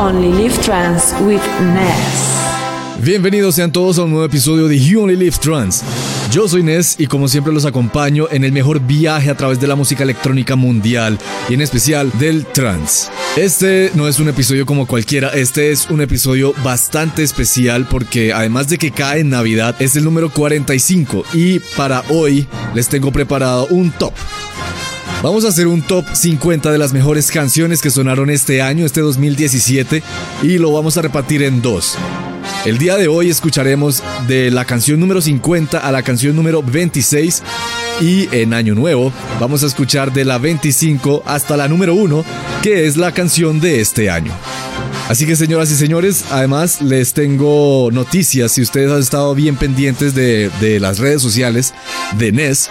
Only Live Trans with Ness. Bienvenidos sean todos a un nuevo episodio de You Only Live Trans. Yo soy Ness y como siempre los acompaño en el mejor viaje a través de la música electrónica mundial y en especial del trance. Este no es un episodio como cualquiera, este es un episodio bastante especial porque además de que cae en Navidad es el número 45 y para hoy les tengo preparado un top. Vamos a hacer un top 50 de las mejores canciones que sonaron este año, este 2017, y lo vamos a repartir en dos. El día de hoy escucharemos de la canción número 50 a la canción número 26 y en Año Nuevo vamos a escuchar de la 25 hasta la número 1, que es la canción de este año. Así que señoras y señores, además les tengo noticias, si ustedes han estado bien pendientes de, de las redes sociales de NES,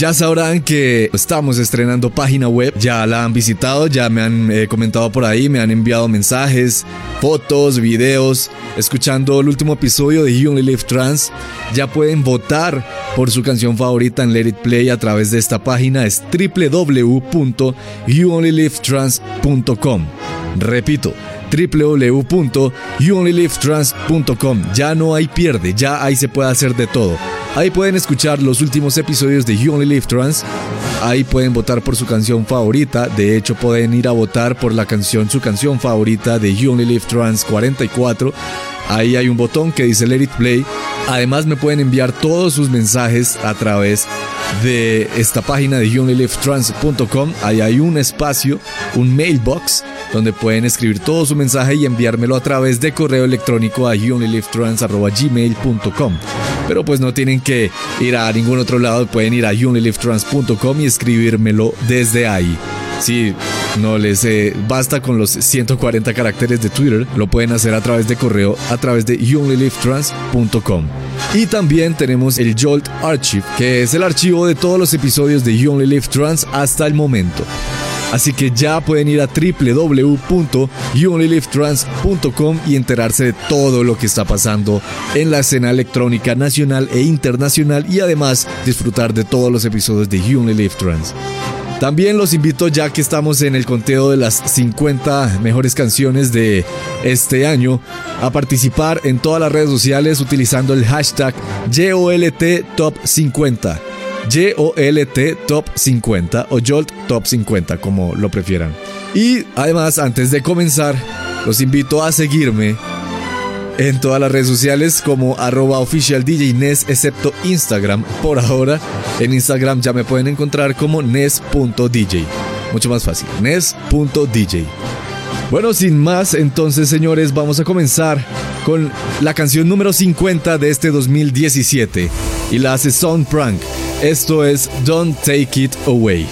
ya sabrán que estamos estrenando página web, ya la han visitado, ya me han eh, comentado por ahí, me han enviado mensajes, fotos, videos, escuchando el último episodio de You Only Live Trans. Ya pueden votar por su canción favorita en Let It Play a través de esta página, es www.youonlylivetrans.com. Repito, www.youonlylivetrans.com. Ya no hay pierde, ya ahí se puede hacer de todo. Ahí pueden escuchar los últimos episodios de You Only Live Trans. Ahí pueden votar por su canción favorita. De hecho, pueden ir a votar por la canción, su canción favorita de You Only Live Trans 44. Ahí hay un botón que dice Let It Play. Además, me pueden enviar todos sus mensajes a través de esta página de youonlylivetrans.com. Ahí hay un espacio, un mailbox, donde pueden escribir todo su mensaje y enviármelo a través de correo electrónico a youonlylivetrans.gmail.com. Pero pues no tienen que ir a ningún otro lado, pueden ir a youonlylivetrans.com y escribírmelo desde ahí. Si no les eh, basta con los 140 caracteres de Twitter, lo pueden hacer a través de correo, a través de youonlylivetrans.com. Y también tenemos el Jolt Archive, que es el archivo de todos los episodios de You Live Trans hasta el momento. Así que ya pueden ir a www.youonlylivetrans.com y enterarse de todo lo que está pasando en la escena electrónica nacional e internacional y además disfrutar de todos los episodios de You Only Trans. También los invito ya que estamos en el conteo de las 50 mejores canciones de este año a participar en todas las redes sociales utilizando el hashtag YOLT Top 50. YOLT Top 50 o Jolt Top 50 como lo prefieran. Y además antes de comenzar los invito a seguirme en todas las redes sociales como arroba oficial DJ Nes, excepto Instagram. Por ahora, en Instagram ya me pueden encontrar como Nes.dj. Mucho más fácil, Nes.dj. Bueno, sin más, entonces señores, vamos a comenzar con la canción número 50 de este 2017 y la hace Sound Prank. Esto es Don't Take It Away.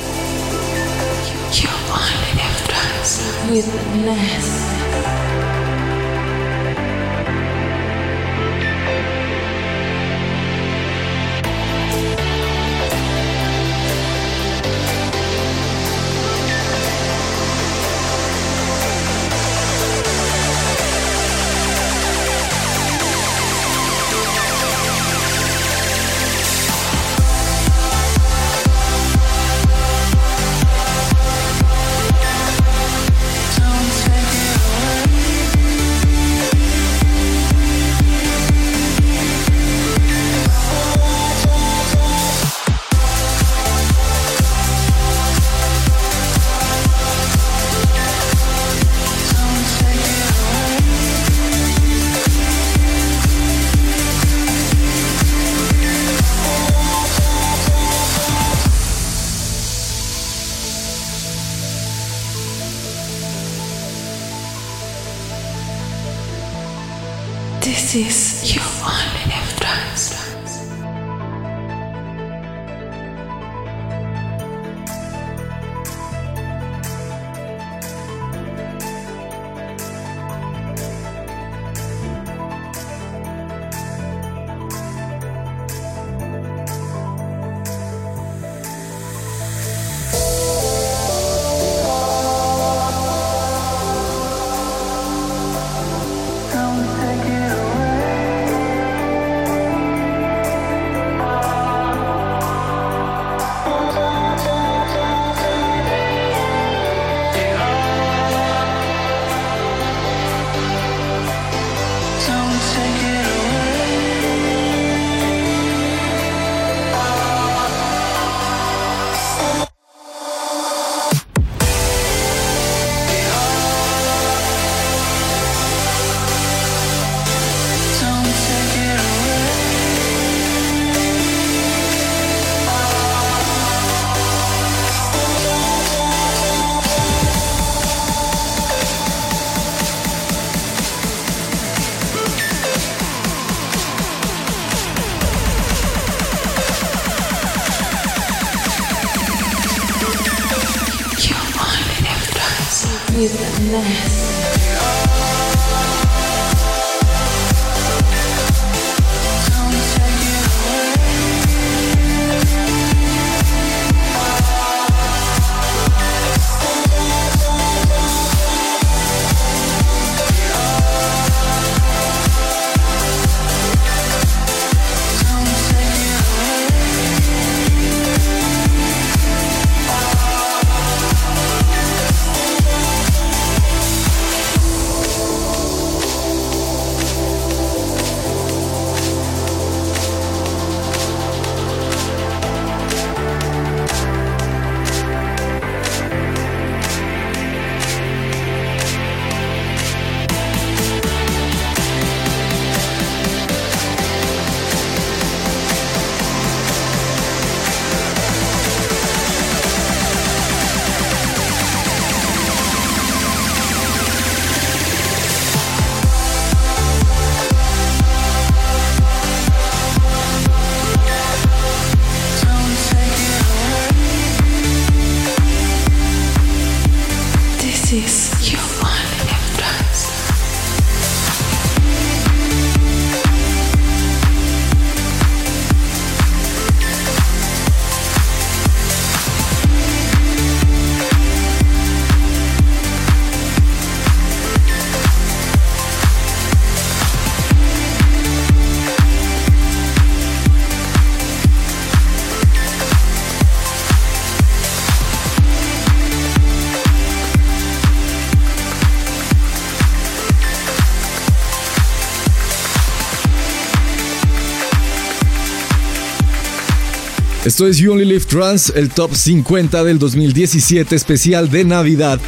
Esto es You Only Live Trans, el top 50 del 2017 especial de Navidad.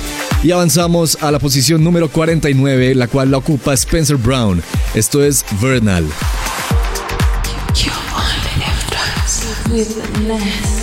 Y avanzamos a la posición número 49, la cual la ocupa Spencer Brown. Esto es Vernal. Your only entrance with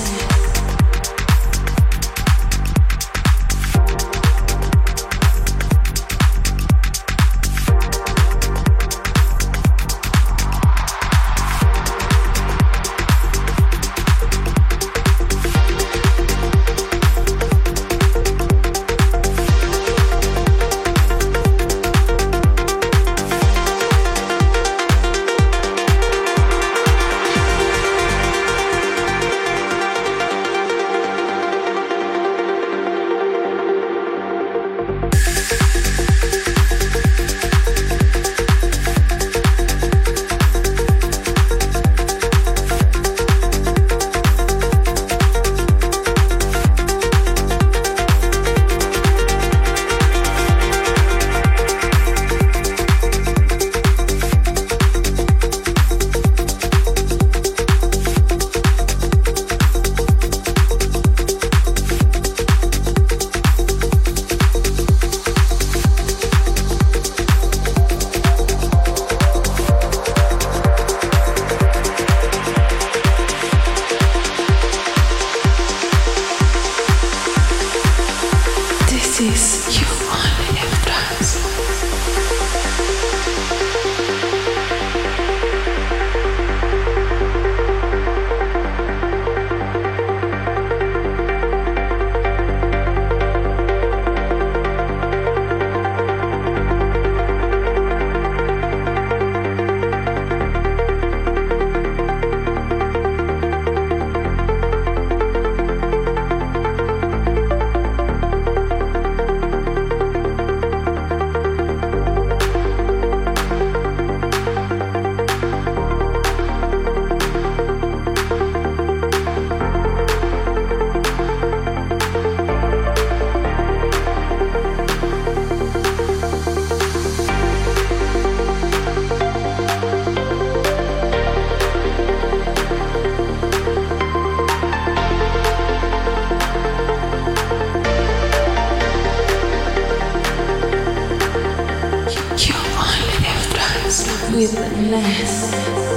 with the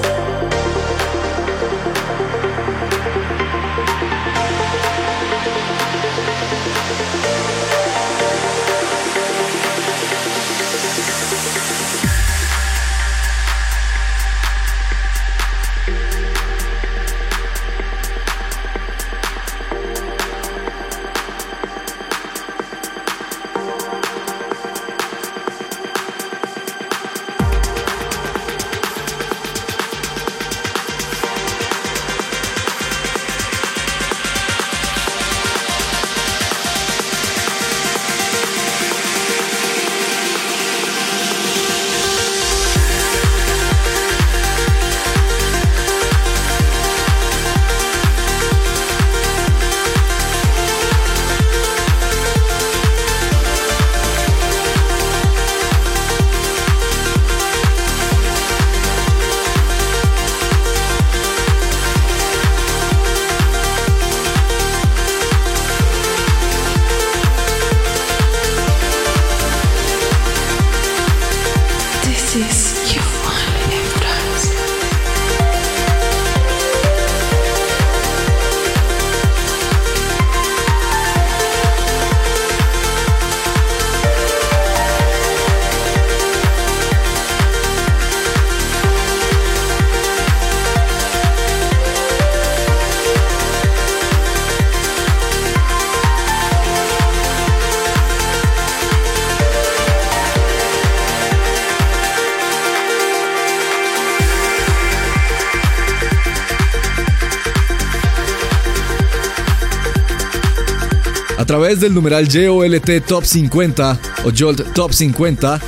través del numeral JOLT Top 50 o Jolt Top 50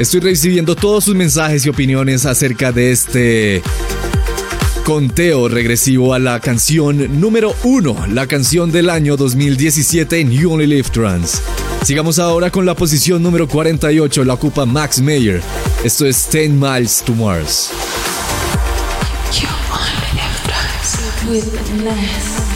estoy recibiendo todos sus mensajes y opiniones acerca de este conteo regresivo a la canción número 1, la canción del año 2017 en You Only Live Trans. Sigamos ahora con la posición número 48, la ocupa Max Mayer. Esto es 10 Miles to Mars. You only live with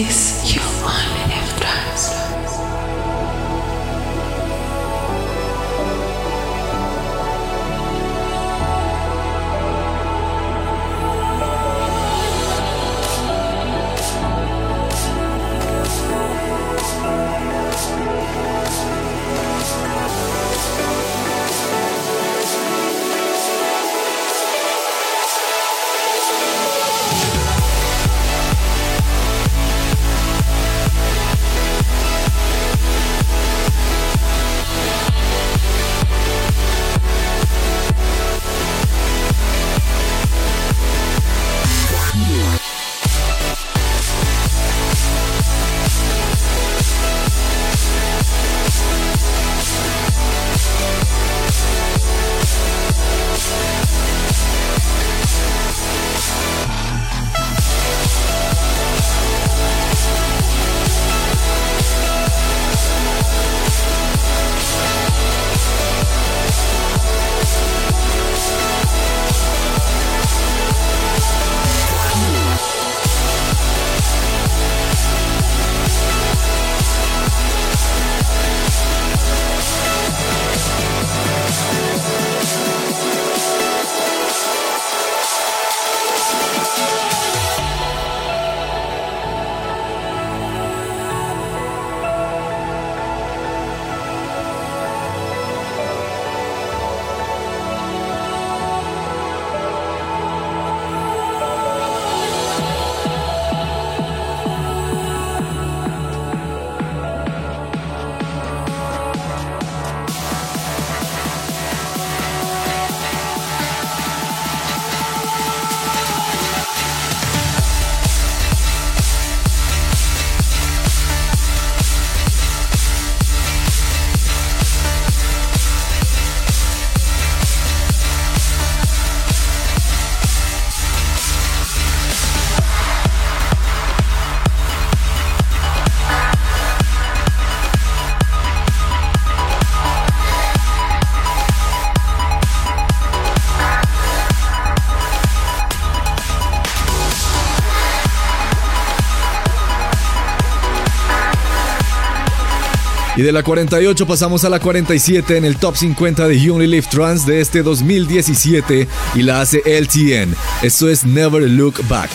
This Y de la 48 pasamos a la 47 en el top 50 de You Only Live Trans de este 2017 y la hace LTN. Esto es Never Look Back.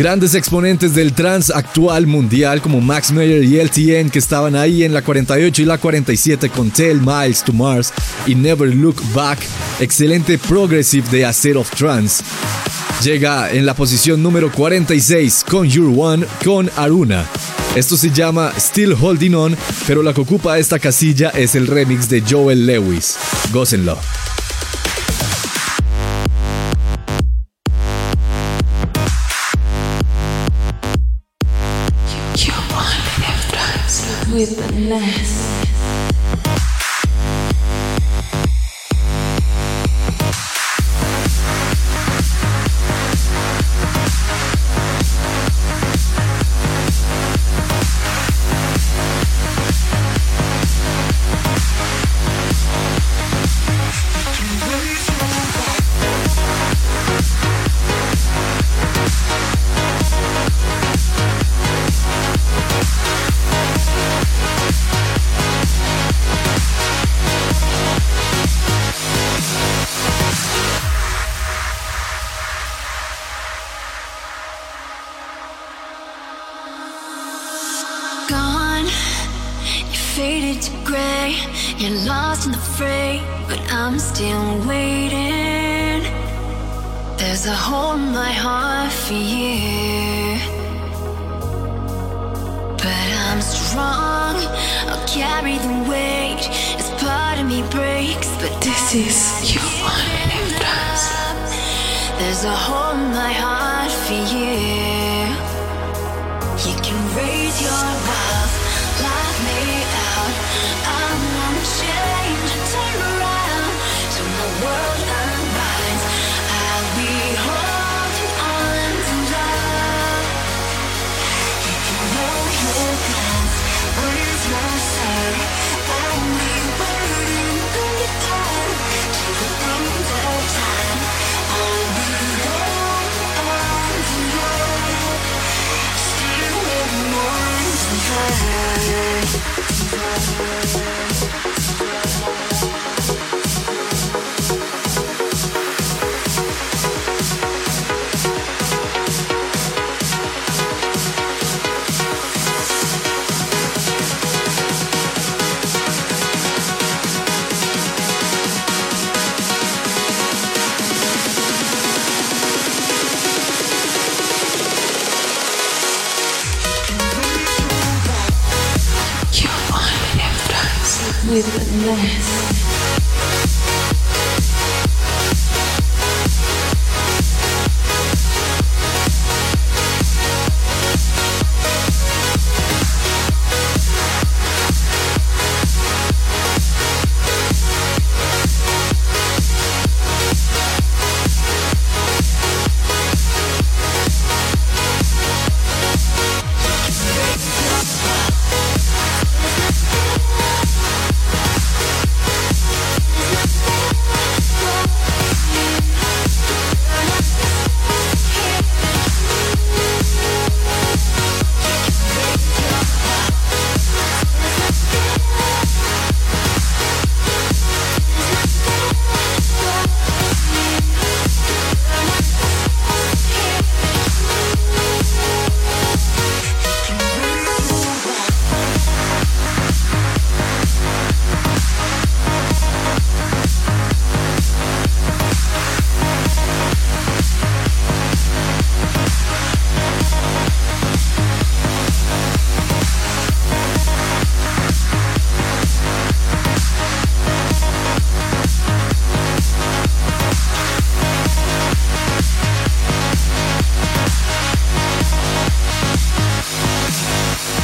Grandes exponentes del trance actual mundial como Max Meyer y LTN que estaban ahí en la 48 y la 47 con Tell Miles to Mars y Never Look Back. Excelente progressive de A Set of Trance. Llega en la posición número 46 con Your One con Aruna. Esto se llama Still Holding On, pero la que ocupa esta casilla es el remix de Joel Lewis. Gócenlo. With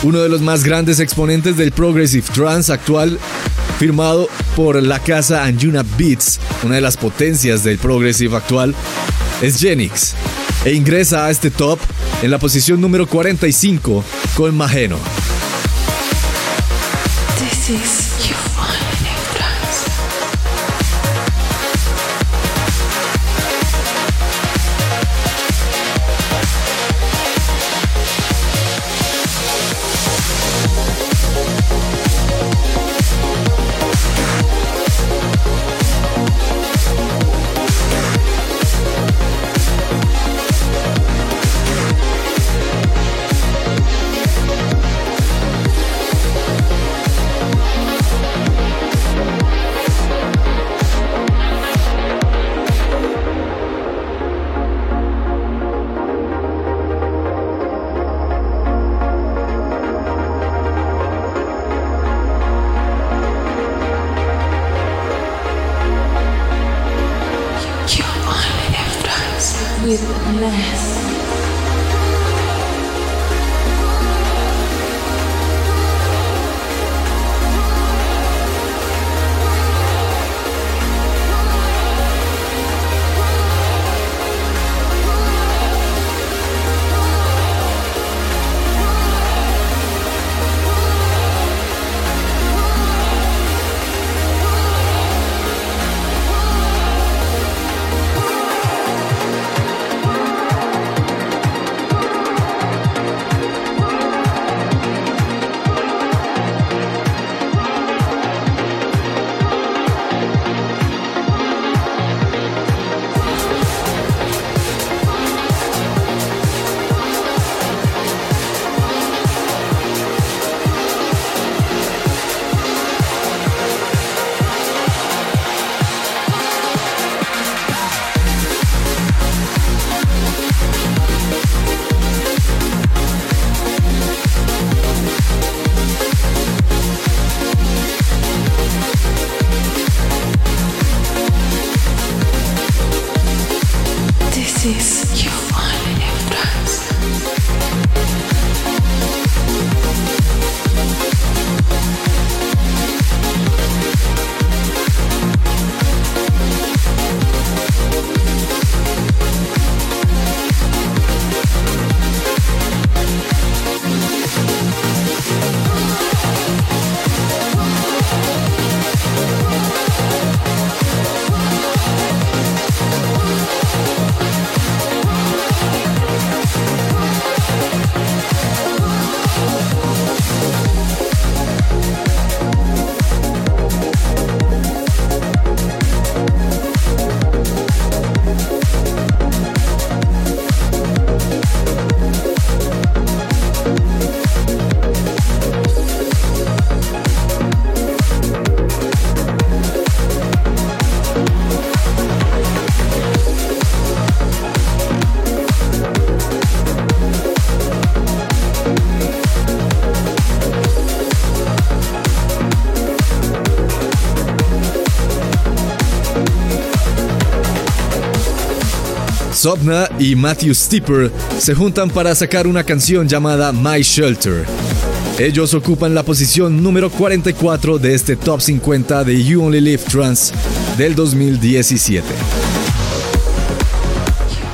uno de los más grandes exponentes del Progressive Trance actual, firmado por la casa Anjuna Beats, una de las potencias del Progressive actual, es Genix, e ingresa a este top en la posición número 45 con Mageno. Sobna y Matthew Stipper se juntan para sacar una canción llamada My Shelter. Ellos ocupan la posición número 44 de este top 50 de You Only Live Trans del 2017.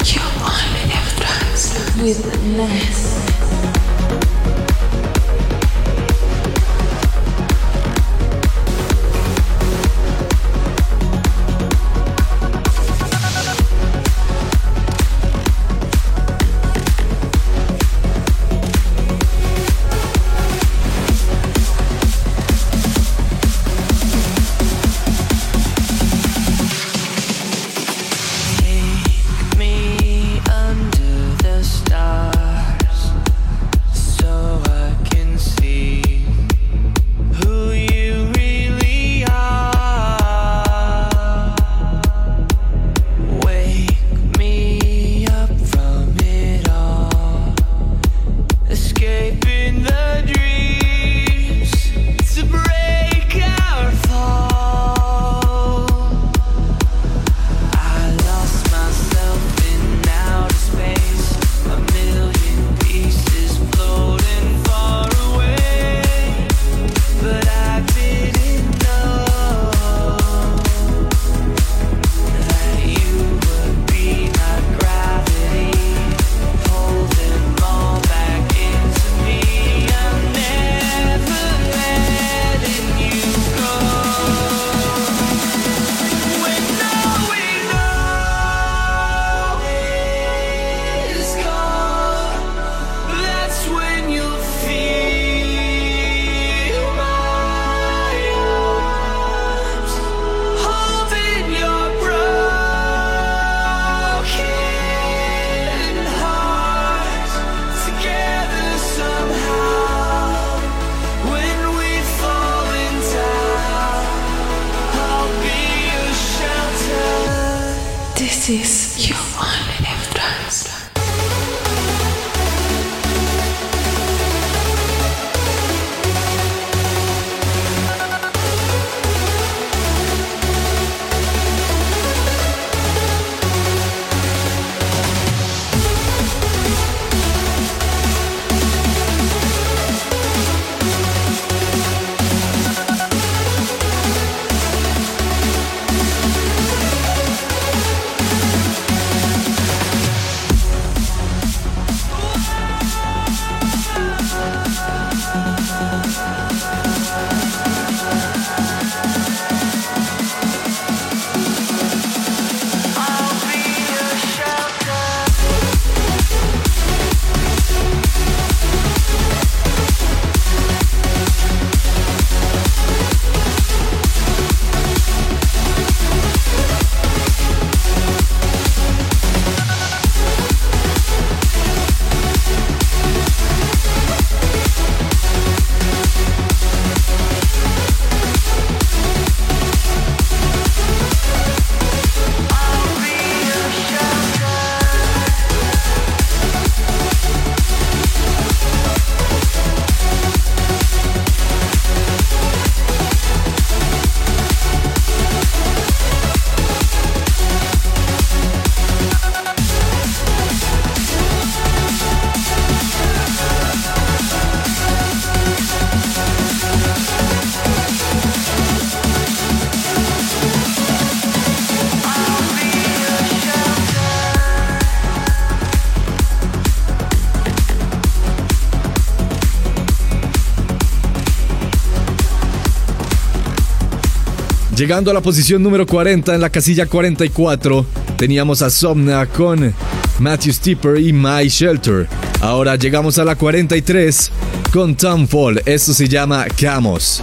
You only live trans with Llegando a la posición número 40 en la casilla 44, teníamos a Somna con Matthew Stipper y My Shelter. Ahora llegamos a la 43 con Tom Fall. Esto se llama Camos.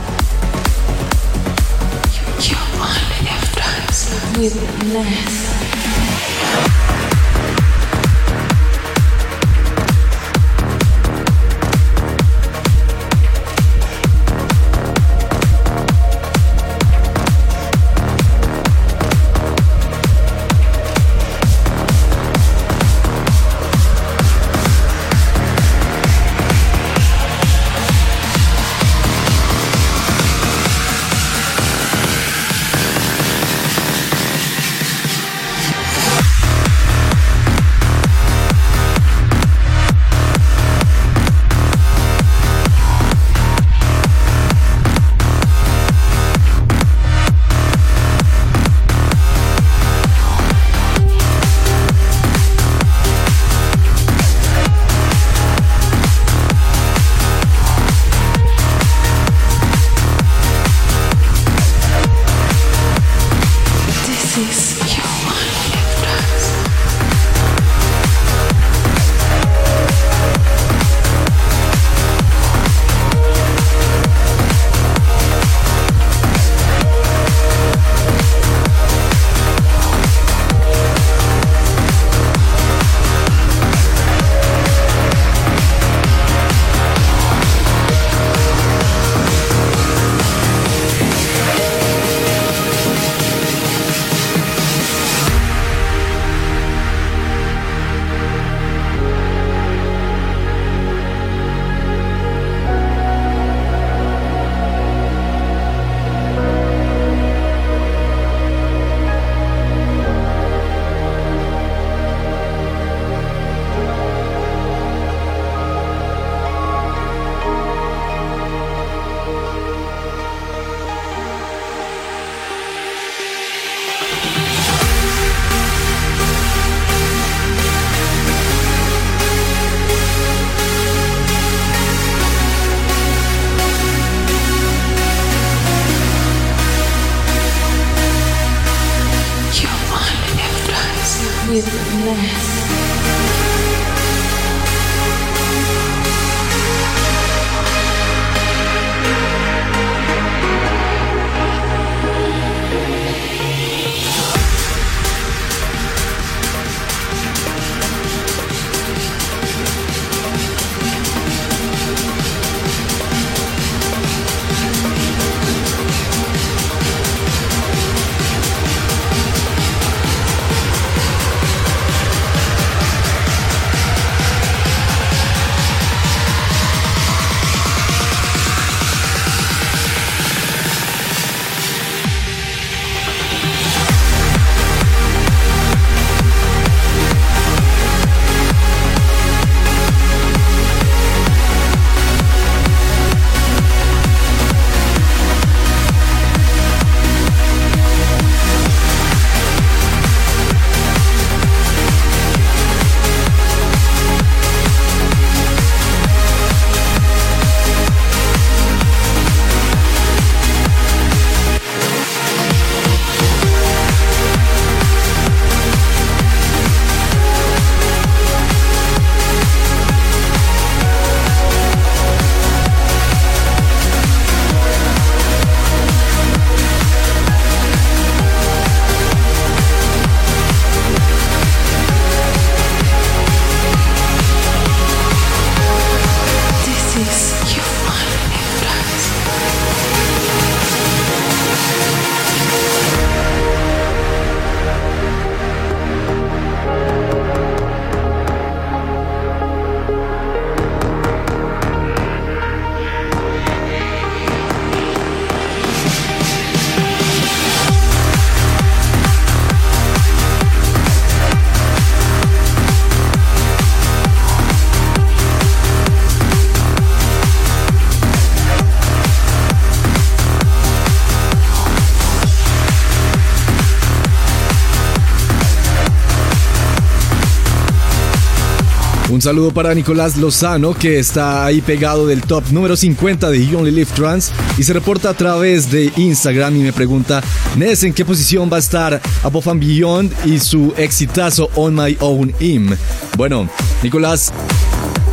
Saludo para Nicolás Lozano, que está ahí pegado del top número 50 de You Only Live Trans y se reporta a través de Instagram y me pregunta, Ness, ¿en qué posición va a estar Above and Beyond y su exitazo On My Own Im? Bueno, Nicolás,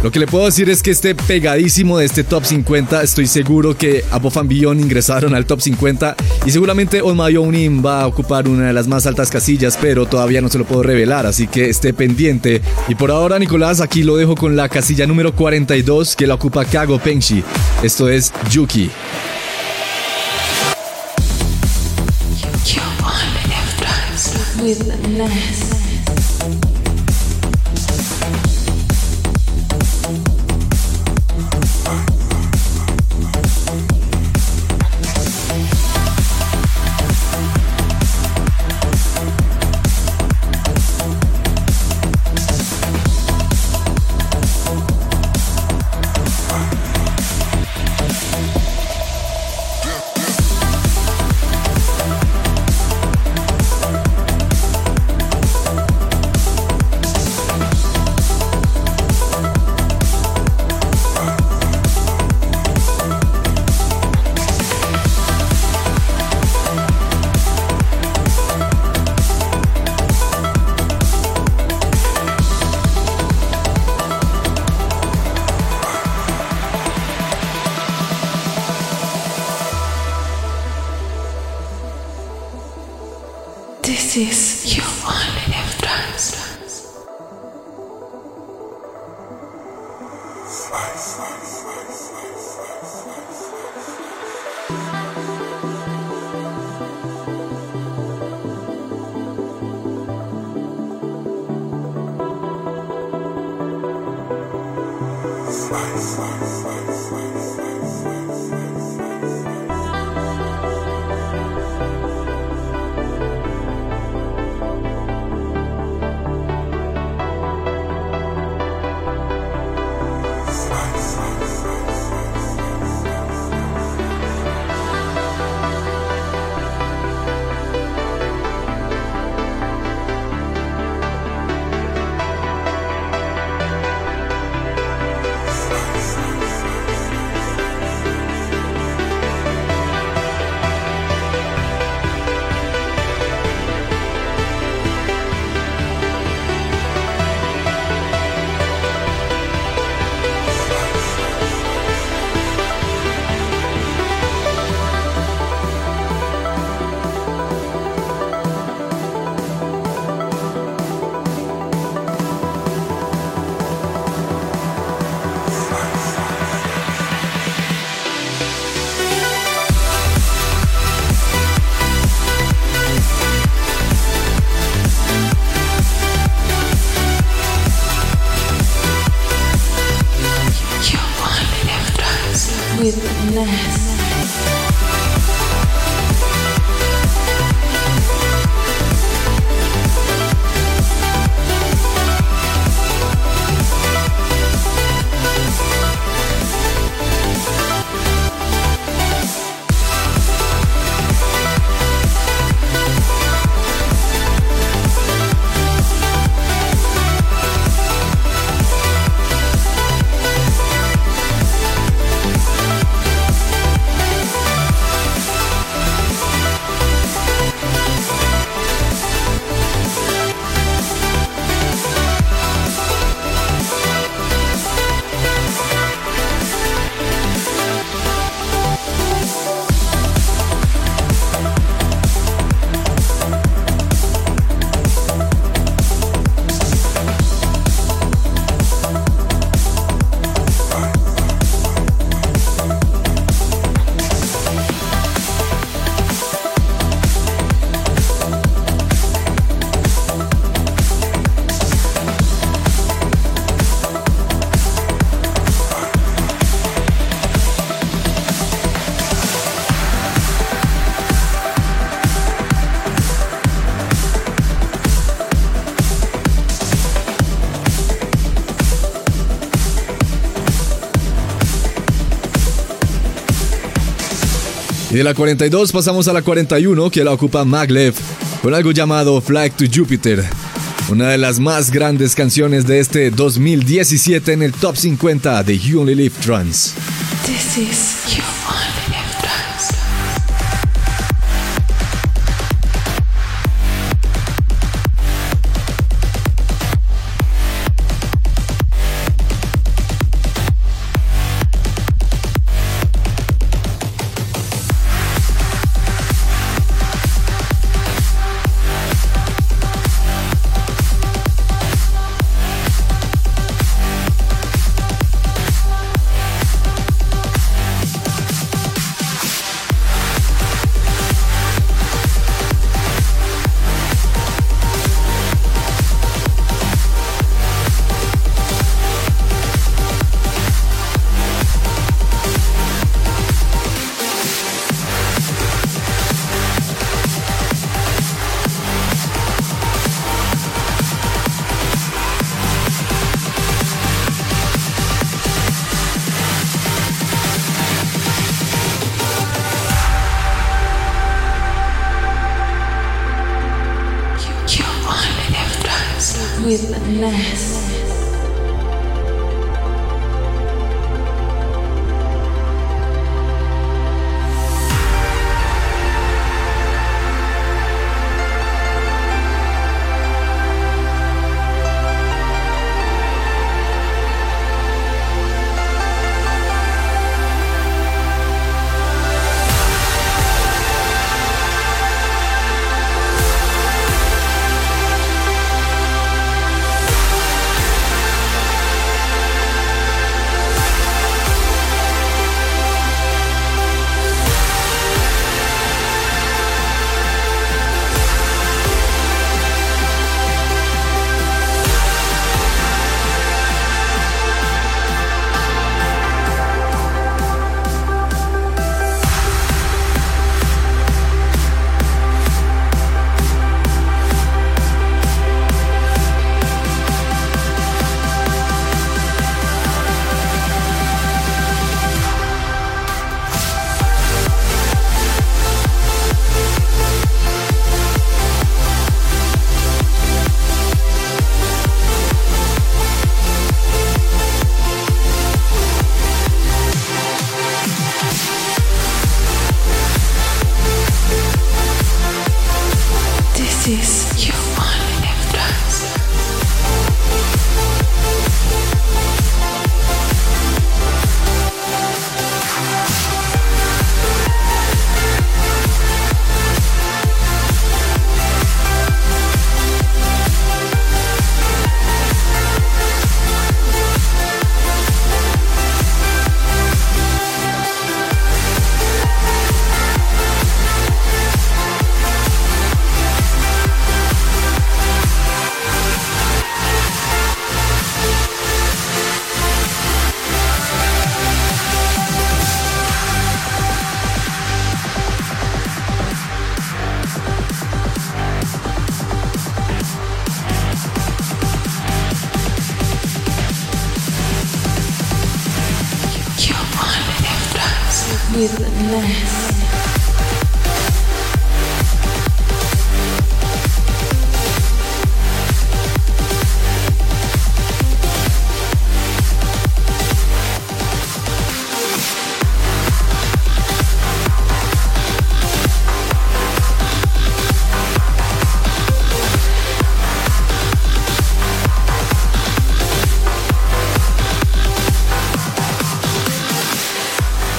lo que le puedo decir es que esté pegadísimo de este top 50. Estoy seguro que Above and ingresaron al top 50 y seguramente On My va a ocupar una de las más altas casillas, pero todavía no se lo puedo revelar, así que esté pendiente. Y por ahora, Nicolás, aquí lo dejo con la casilla número 42 que la ocupa Kago Penshi. Esto es Yuki. Ness. This is you only live trust. De la 42 pasamos a la 41 que la ocupa Maglev con algo llamado Flag to Jupiter. Una de las más grandes canciones de este 2017 en el top 50 de You Only Live Trance. This is You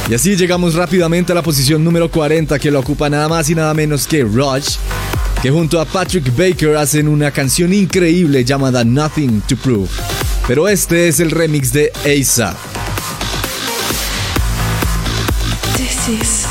Y así llegamos rápidamente a la posición número 40 que lo ocupa nada más y nada menos que Rush, que junto a Patrick Baker hacen una canción increíble llamada Nothing to Prove. Pero este es el remix de ASAP. This is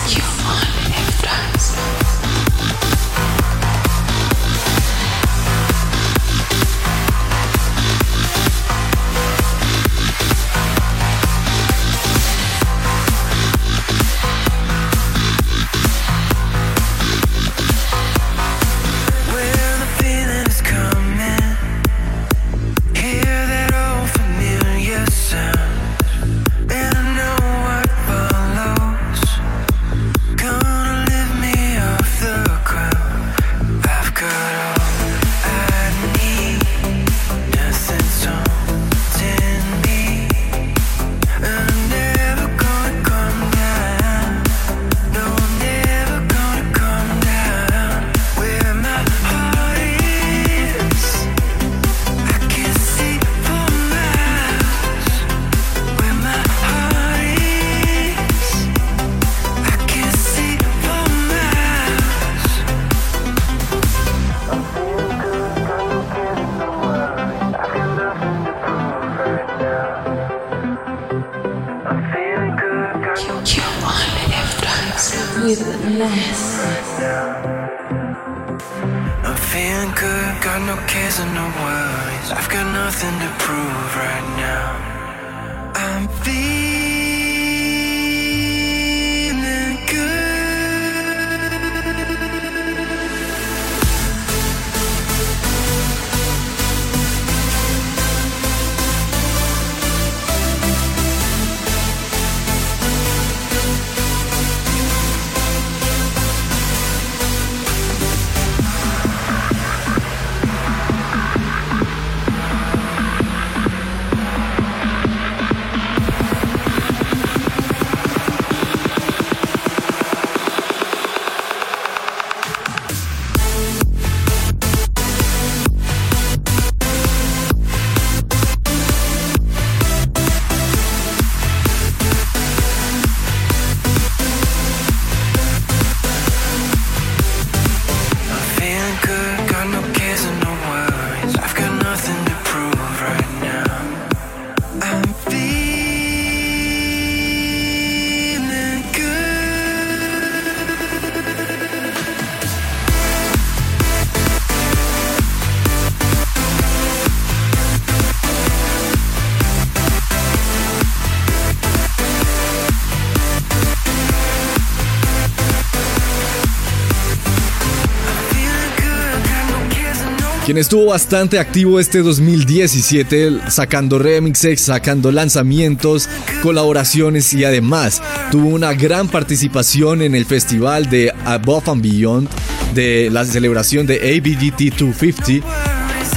Estuvo bastante activo este 2017 sacando remixes, sacando lanzamientos, colaboraciones y además tuvo una gran participación en el festival de Above and Beyond de la celebración de ABGT 250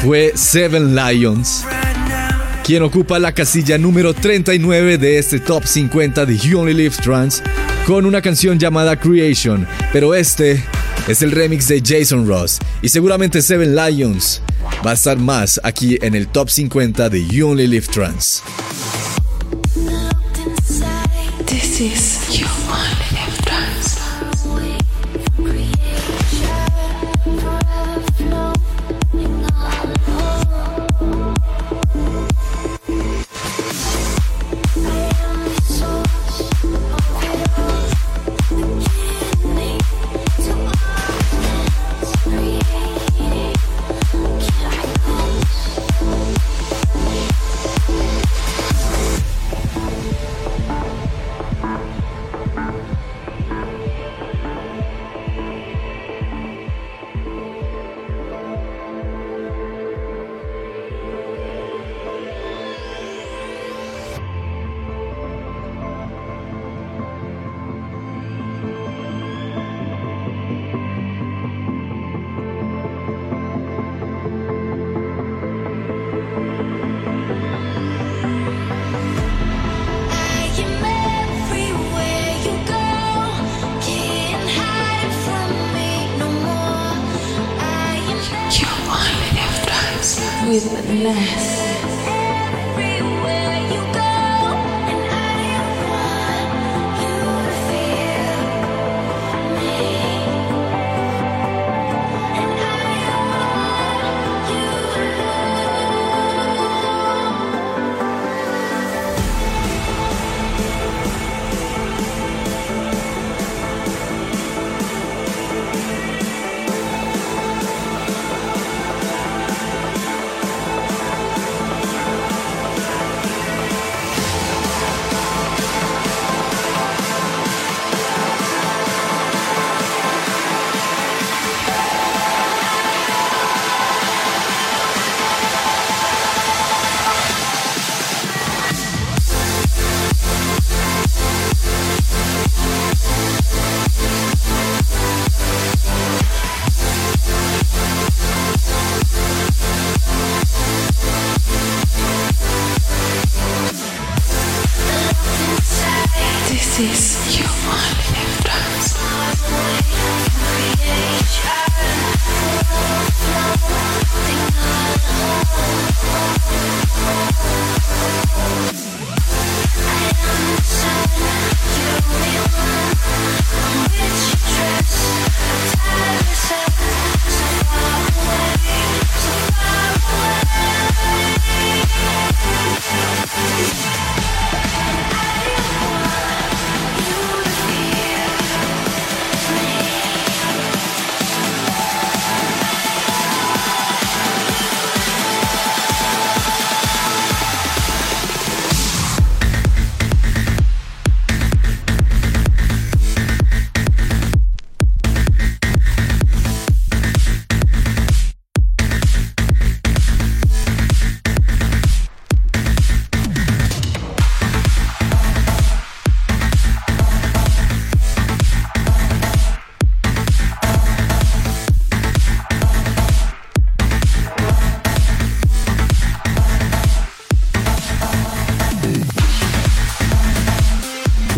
fue Seven Lions, quien ocupa la casilla número 39 de este top 50 de You Only Live Trans con una canción llamada Creation, pero este es el remix de Jason Ross y seguramente Seven Lions va a estar más aquí en el top 50 de You Only Live Trans.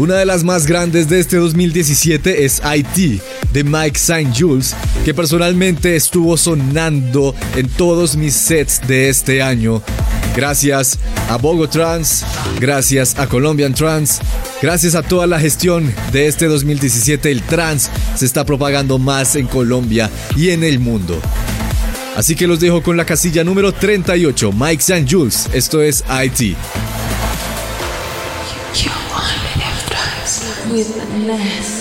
Una de las más grandes de este 2017 es IT de Mike St. Jules, que personalmente estuvo sonando en todos mis sets de este año. Gracias a Bogo Trans, gracias a Colombian Trans, gracias a toda la gestión de este 2017, el trans se está propagando más en Colombia y en el mundo. Así que los dejo con la casilla número 38, Mike St. Jules, esto es IT. With Ness. This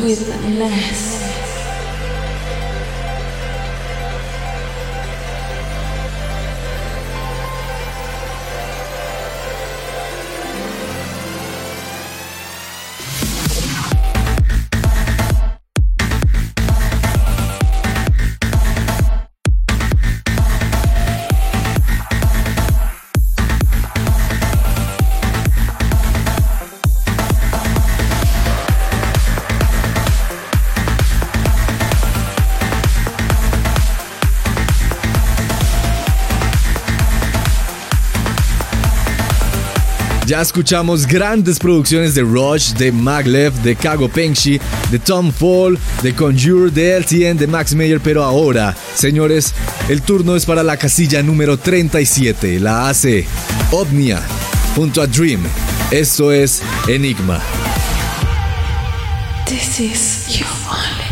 with Ness. Ya escuchamos grandes producciones de Rush, de Maglev, de Kago Pengshi, de Tom Fall, de Conjure, de LTN, de Max Mayer, pero ahora, señores, el turno es para la casilla número 37. La hace Omnia junto a Dream. Esto es Enigma. This is your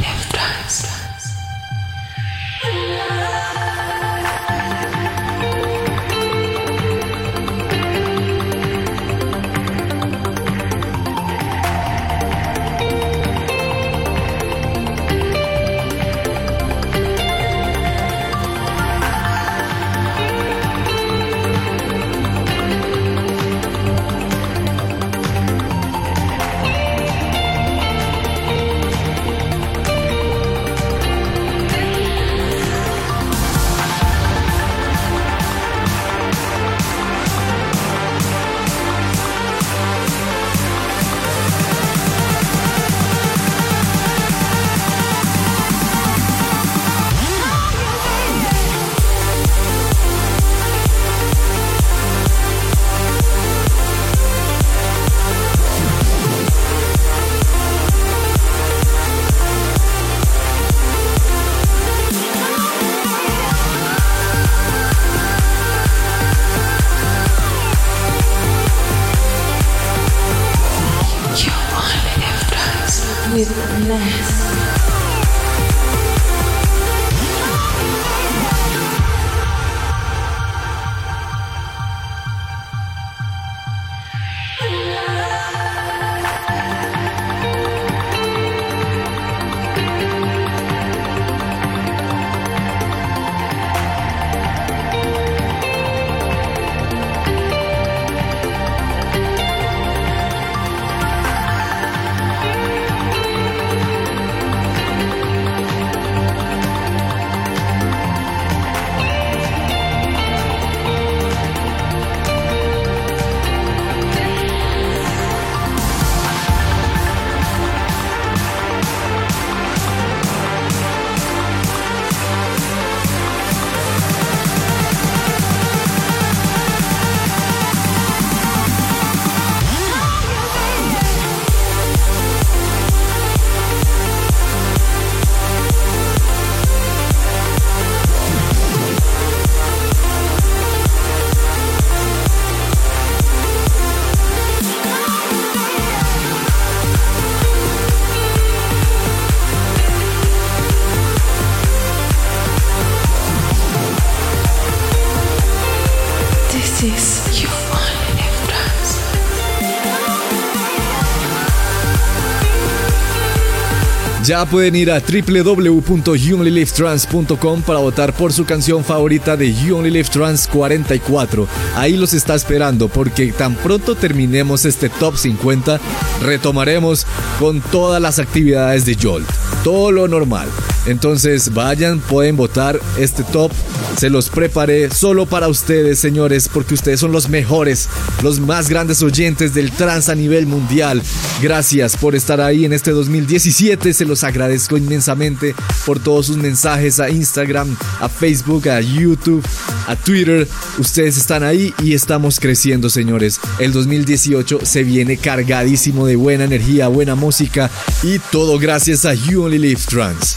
Ya pueden ir a www.youonlylivetrans.com para votar por su canción favorita de You Only Live Trans 44. Ahí los está esperando porque tan pronto terminemos este top 50, retomaremos con todas las actividades de Jolt. Todo lo normal. Entonces vayan, pueden votar este top. Se los preparé solo para ustedes, señores, porque ustedes son los mejores, los más grandes oyentes del trans a nivel mundial. Gracias por estar ahí en este 2017. Se los agradezco inmensamente por todos sus mensajes a Instagram, a Facebook, a YouTube, a Twitter. Ustedes están ahí y estamos creciendo, señores. El 2018 se viene cargadísimo de buena energía, buena música y todo gracias a You Only Live Trans.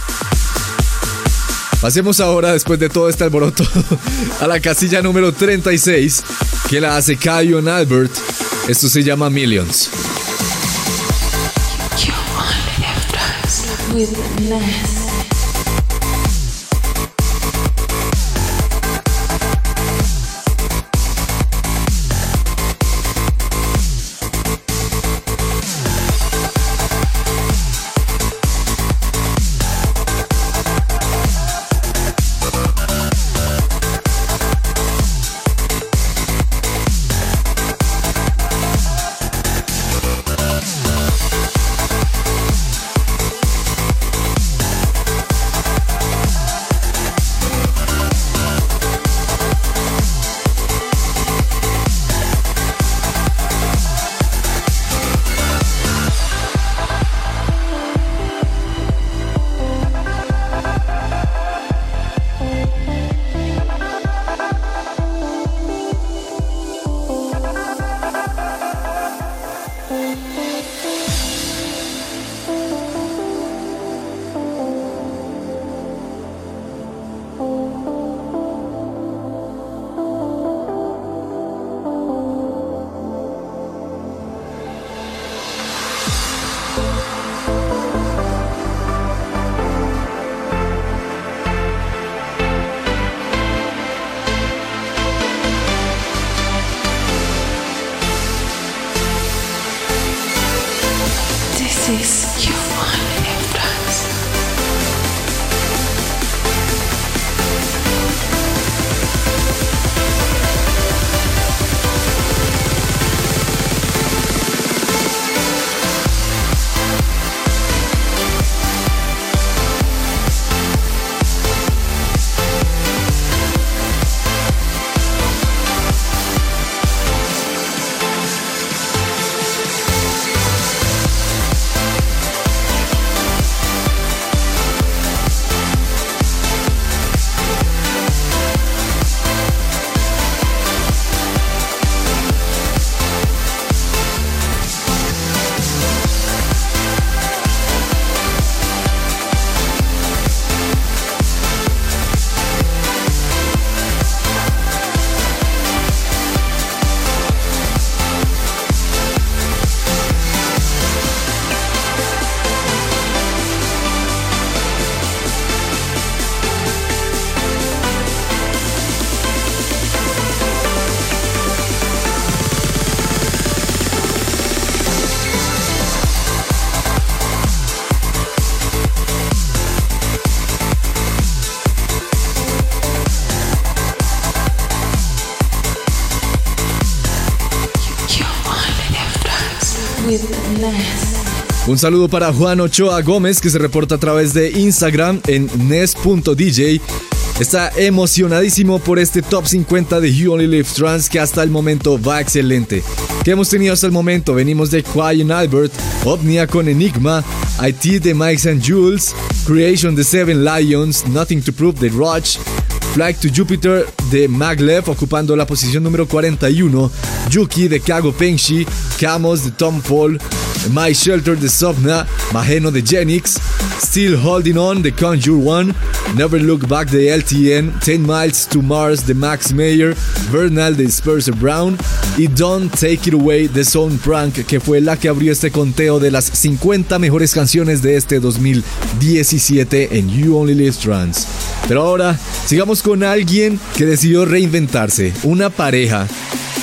Pasemos ahora, después de todo este alboroto, a la casilla número 36, que la hace Kion Albert. Esto se llama Millions. With Ness. Un saludo para Juan Ochoa Gómez que se reporta a través de Instagram en nes.dj. Está emocionadísimo por este top 50 de You Only Live Trans que hasta el momento va excelente. ¿Qué hemos tenido hasta el momento? Venimos de Quiet Albert, Omnia con Enigma, IT de Mike and Jules, Creation de Seven Lions, Nothing to Prove de Roach, Flag to Jupiter de Maglev ocupando la posición número 41, Yuki de Kago Penshi, Camos de Tom Paul, My Shelter de Sopna, Mageno de Genix, Still Holding On de Conjure One, Never Look Back de LTN, 10 Miles to Mars de Max Mayer, Vernal de Spencer Brown y Don't Take It Away de Zone Prank, que fue la que abrió este conteo de las 50 mejores canciones de este 2017 en You Only Live Trans. Pero ahora sigamos con alguien que decidió reinventarse, una pareja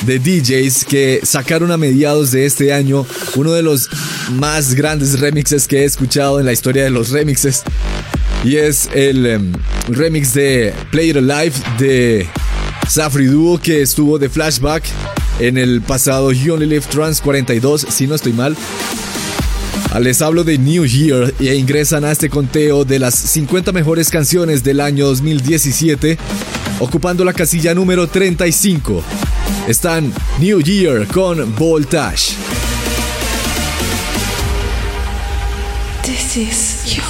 de DJs que sacaron a mediados de este año uno de los más grandes remixes que he escuchado en la historia de los remixes. Y es el em, remix de Play It Alive de Safri Duo que estuvo de flashback en el pasado You Only Live Trans 42, si no estoy mal. Les hablo de New Year e ingresan a este conteo de las 50 mejores canciones del año 2017, ocupando la casilla número 35. Están New Year con Voltage. This is your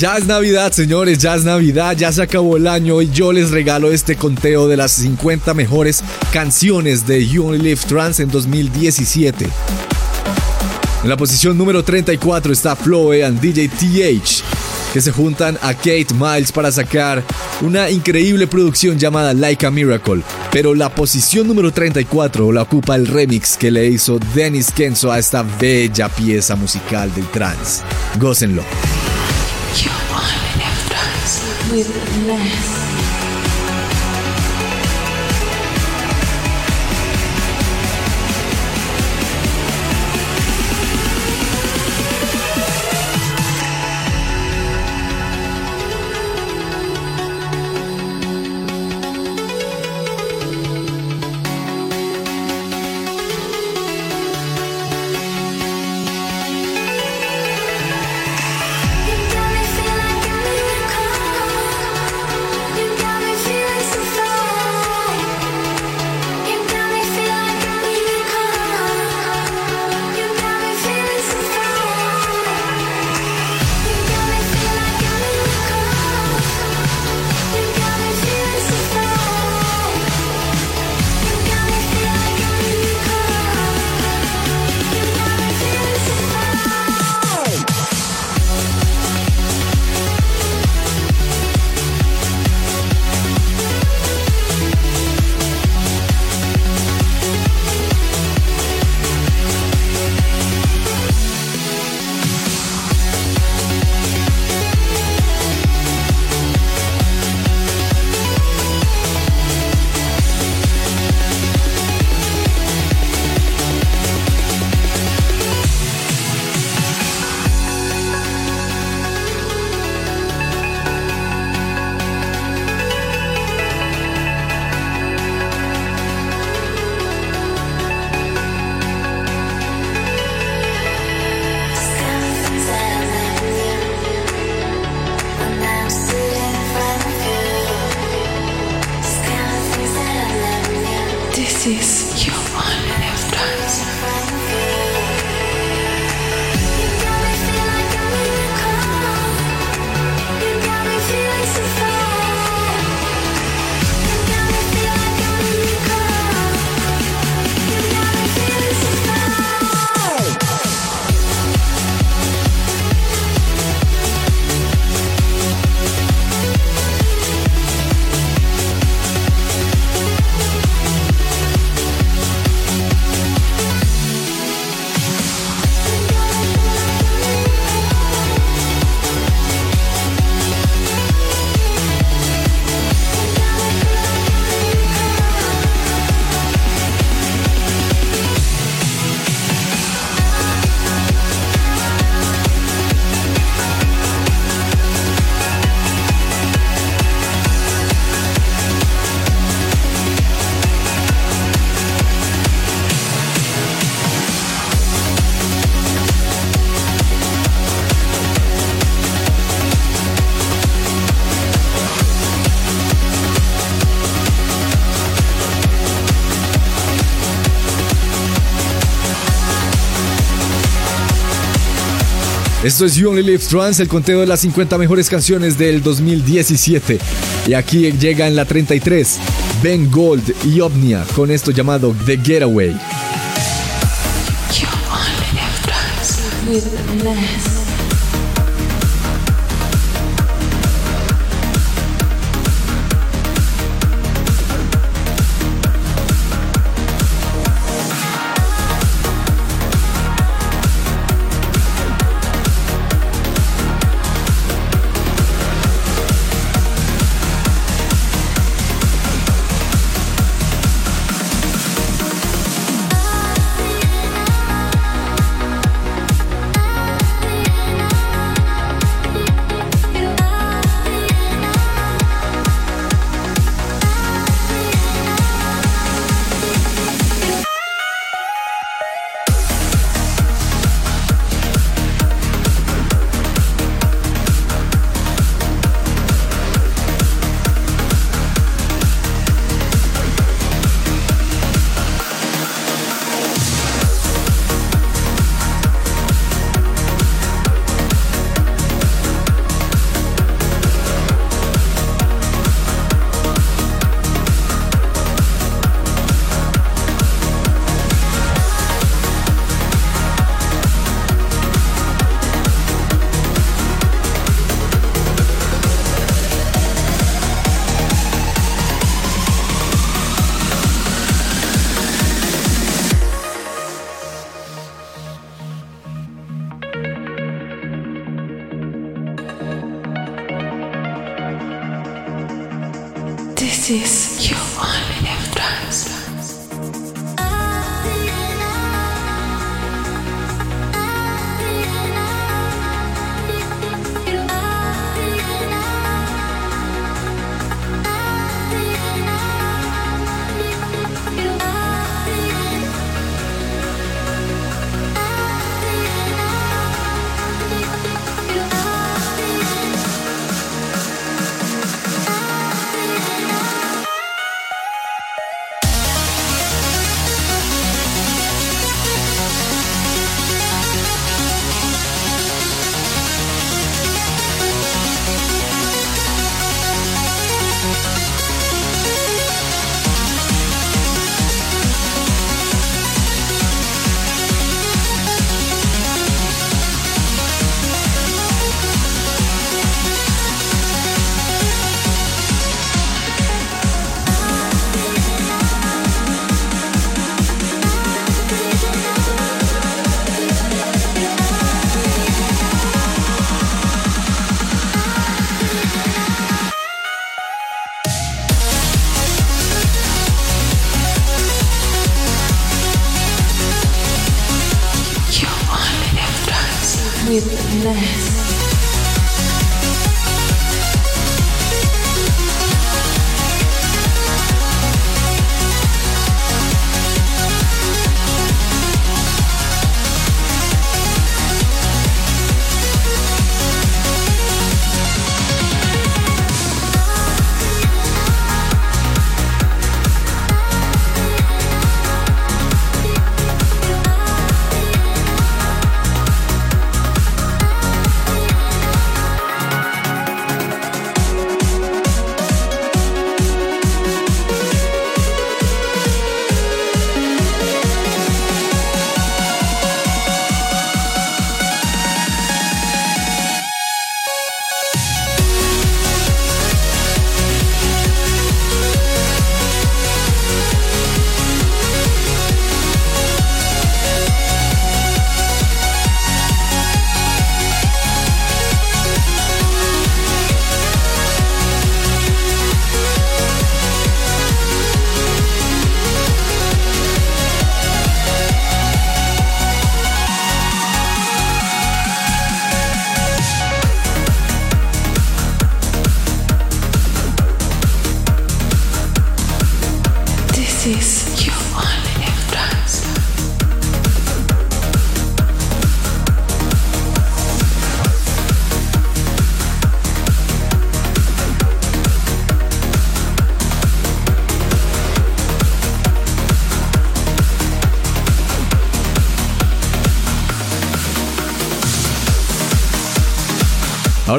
Ya es Navidad, señores, ya es Navidad, ya se acabó el año y yo les regalo este conteo de las 50 mejores canciones de You Only Live Trans en 2017. En la posición número 34 está Floe and DJ TH, que se juntan a Kate Miles para sacar una increíble producción llamada Like a Miracle. Pero la posición número 34 la ocupa el remix que le hizo Dennis Kenzo a esta bella pieza musical del trance. Gócenlo. You only live trance with less. Esto es You Only Live Trans, el conteo de las 50 mejores canciones del 2017. Y aquí llega en la 33 Ben Gold y Omnia con esto llamado The Getaway. You only live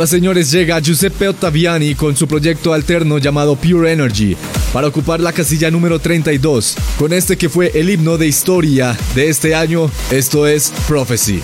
Ahora señores llega Giuseppe Ottaviani con su proyecto alterno llamado Pure Energy para ocupar la casilla número 32 con este que fue el himno de historia de este año, esto es Prophecy.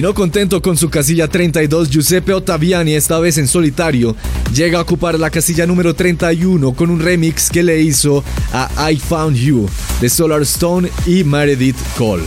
Y no contento con su casilla 32, Giuseppe Ottaviani, esta vez en solitario, llega a ocupar la casilla número 31 con un remix que le hizo a I Found You de Solar Stone y Meredith Cole.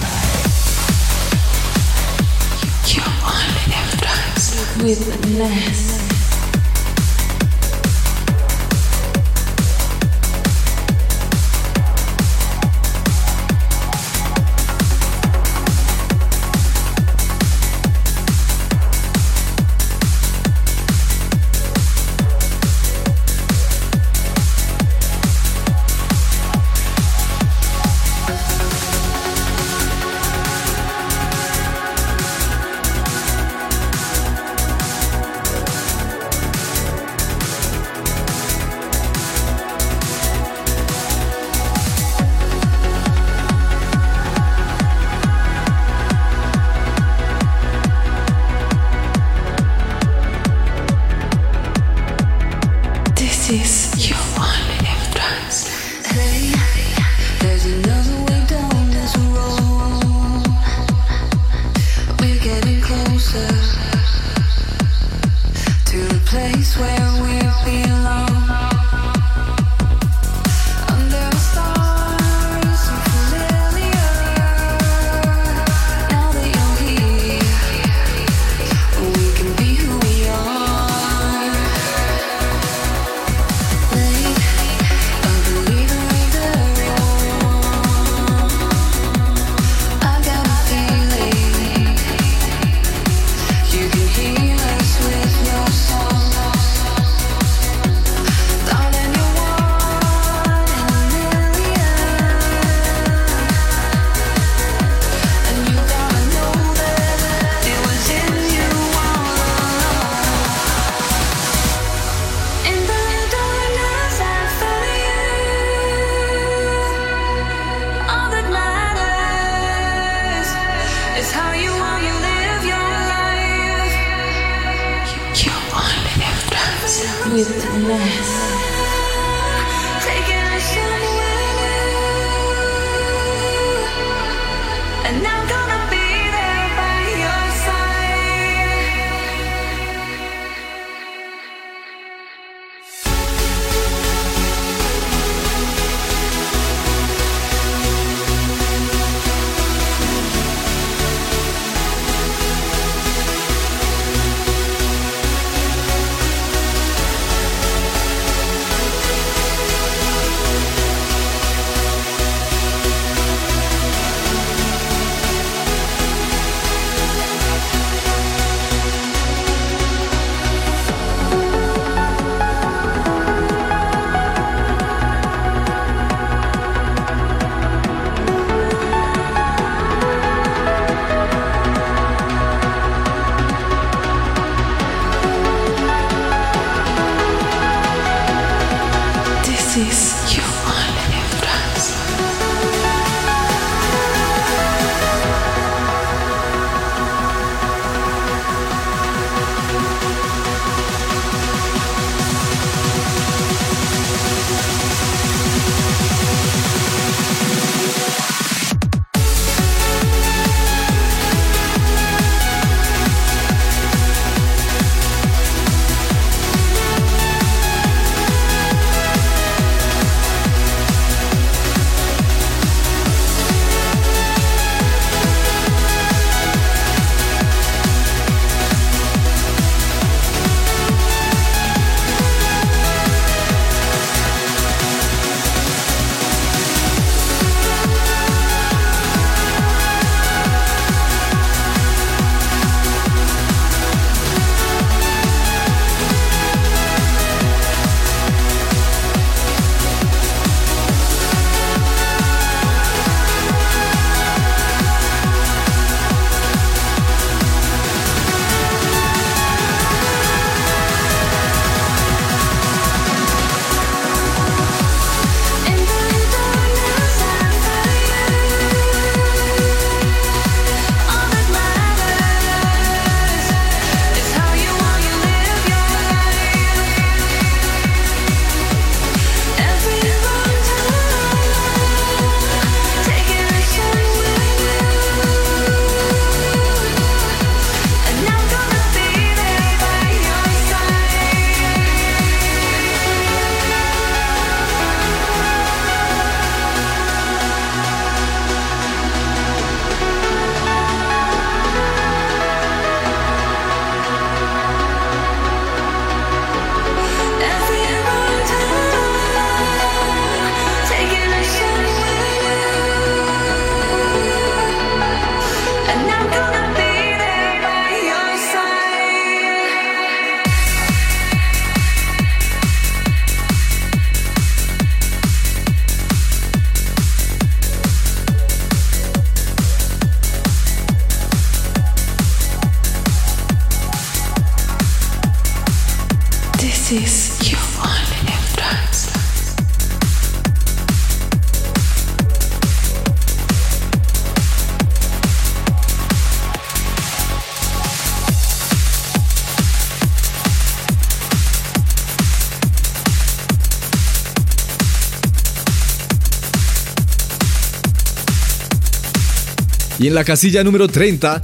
Y en la casilla número 30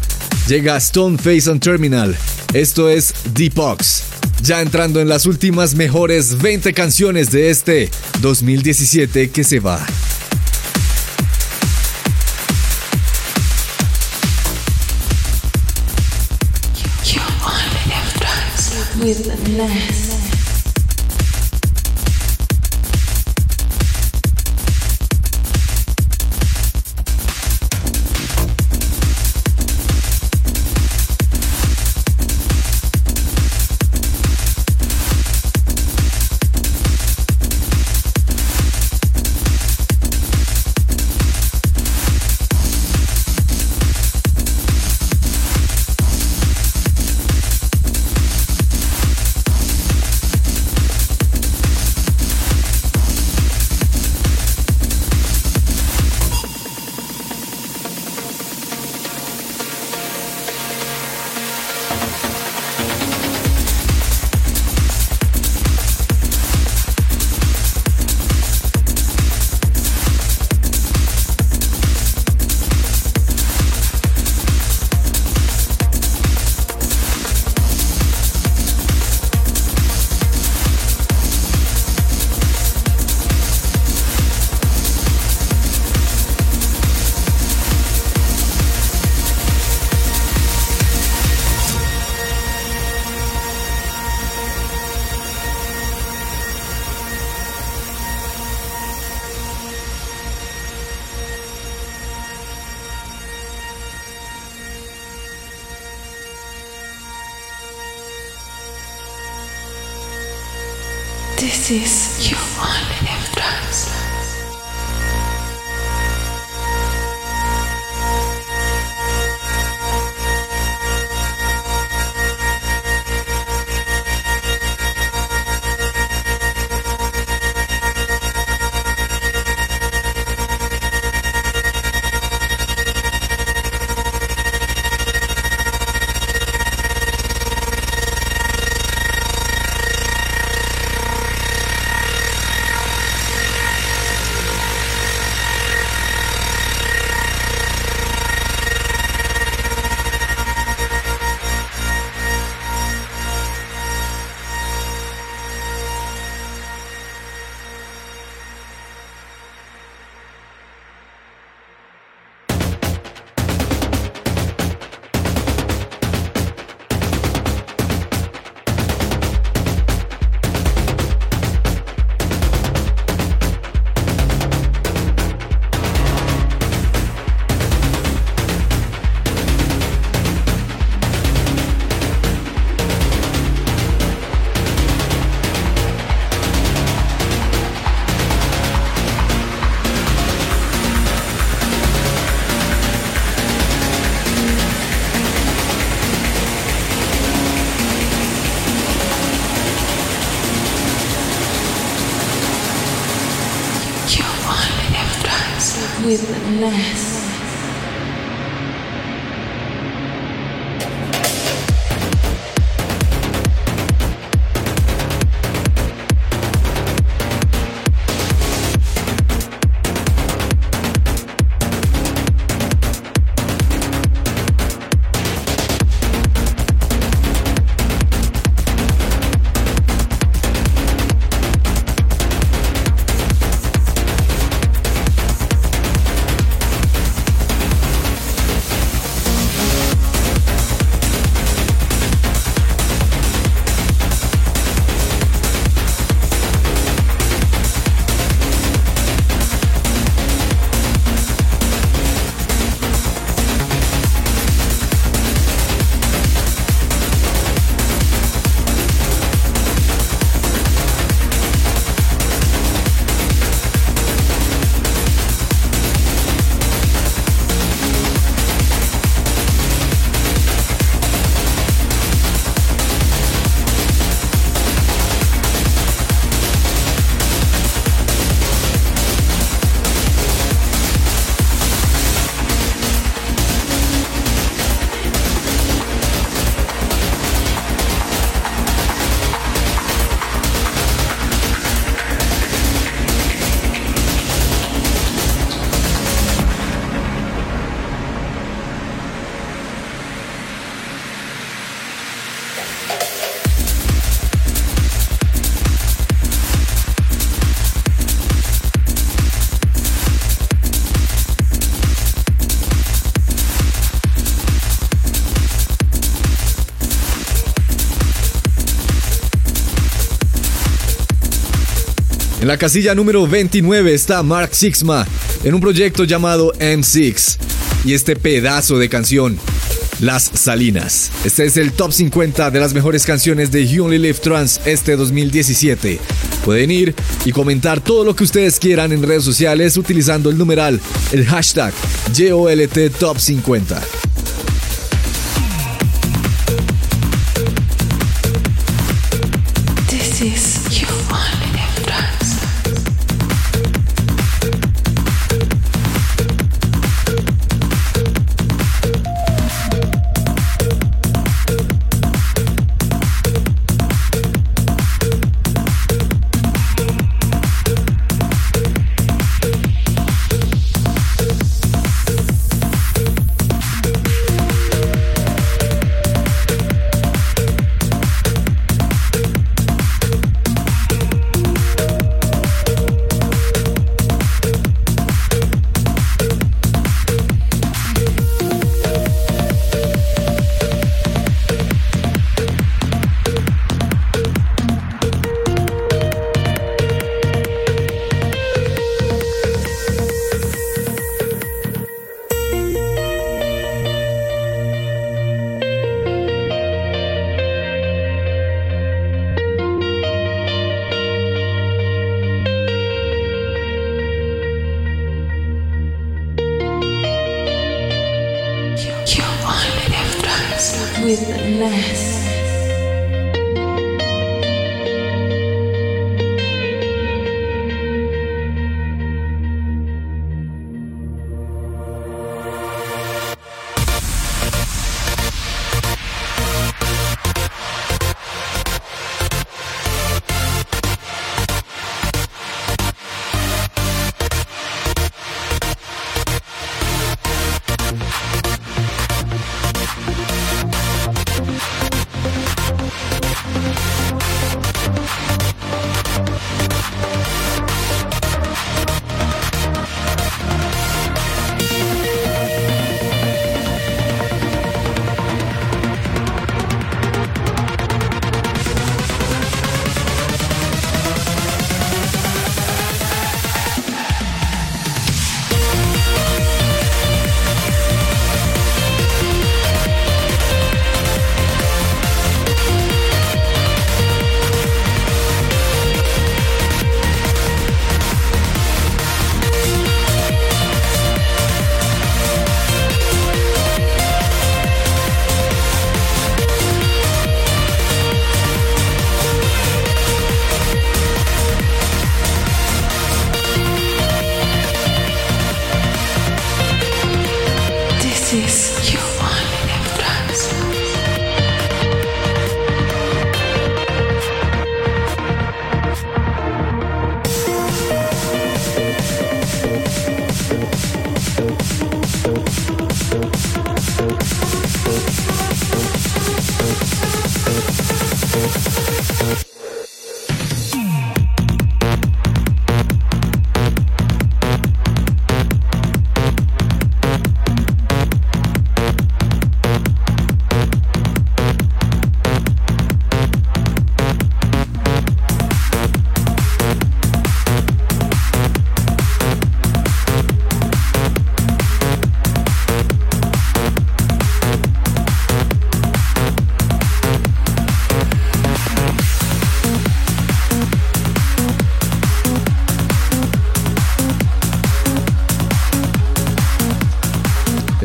llega Stone Face and Terminal. Esto es Deepox. Ya entrando en las últimas mejores 20 canciones de este 2017 que se va. Your only la casilla número 29 está Mark Sixma en un proyecto llamado M6 y este pedazo de canción, Las Salinas. Este es el top 50 de las mejores canciones de You Only Live Trans este 2017. Pueden ir y comentar todo lo que ustedes quieran en redes sociales utilizando el numeral, el hashtag JOLT Top 50.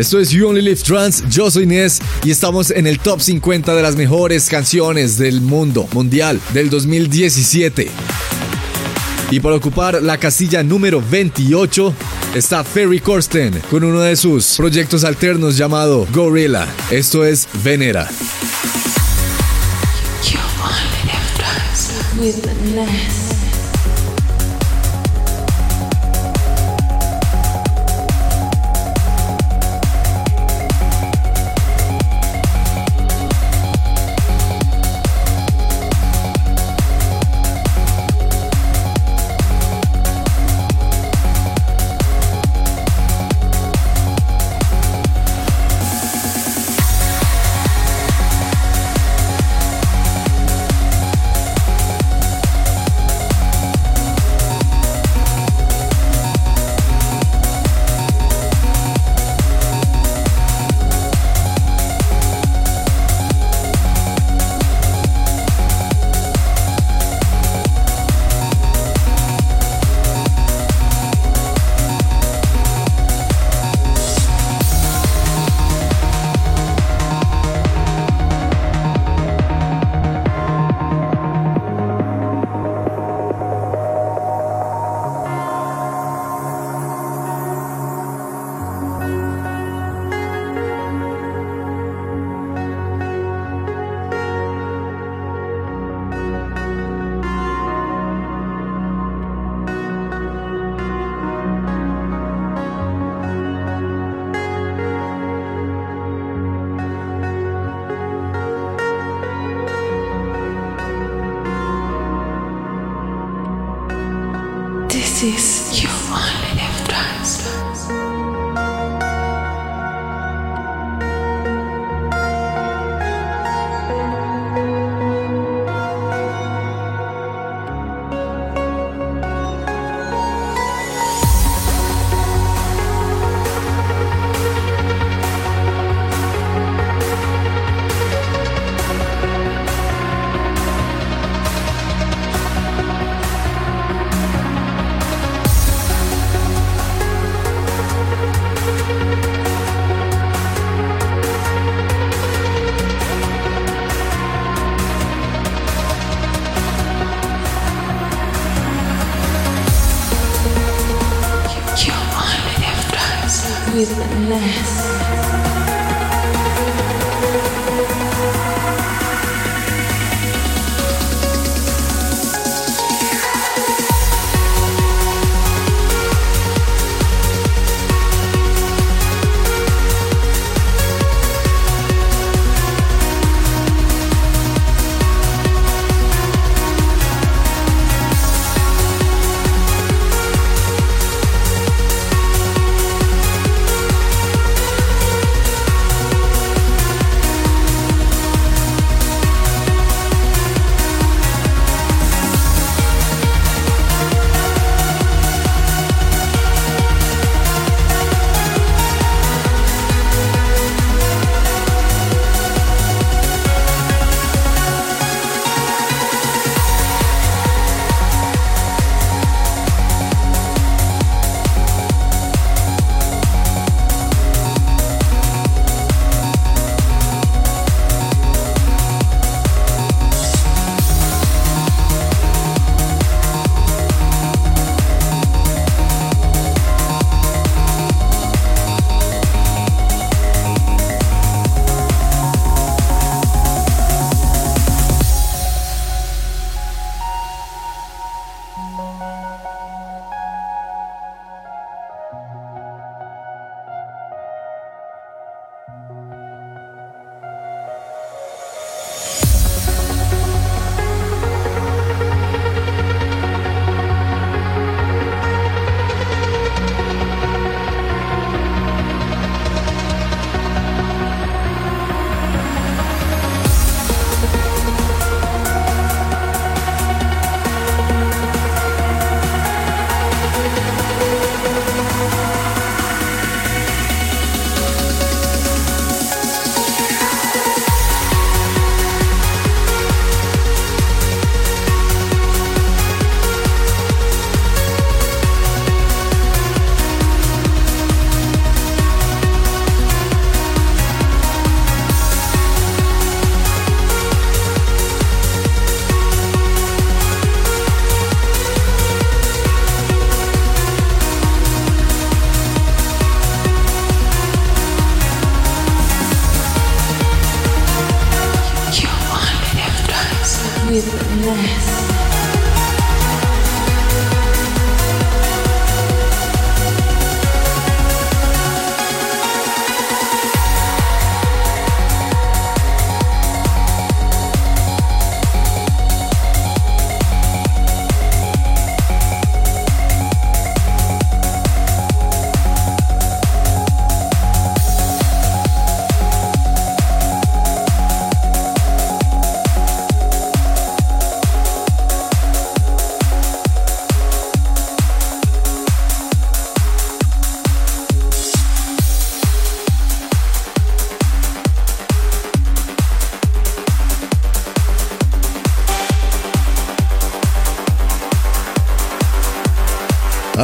Esto es You Only Live Trans, yo soy Inés y estamos en el top 50 de las mejores canciones del mundo mundial del 2017. Y para ocupar la casilla número 28 está Ferry Corsten con uno de sus proyectos alternos llamado Gorilla. Esto es Venera. You only live trans with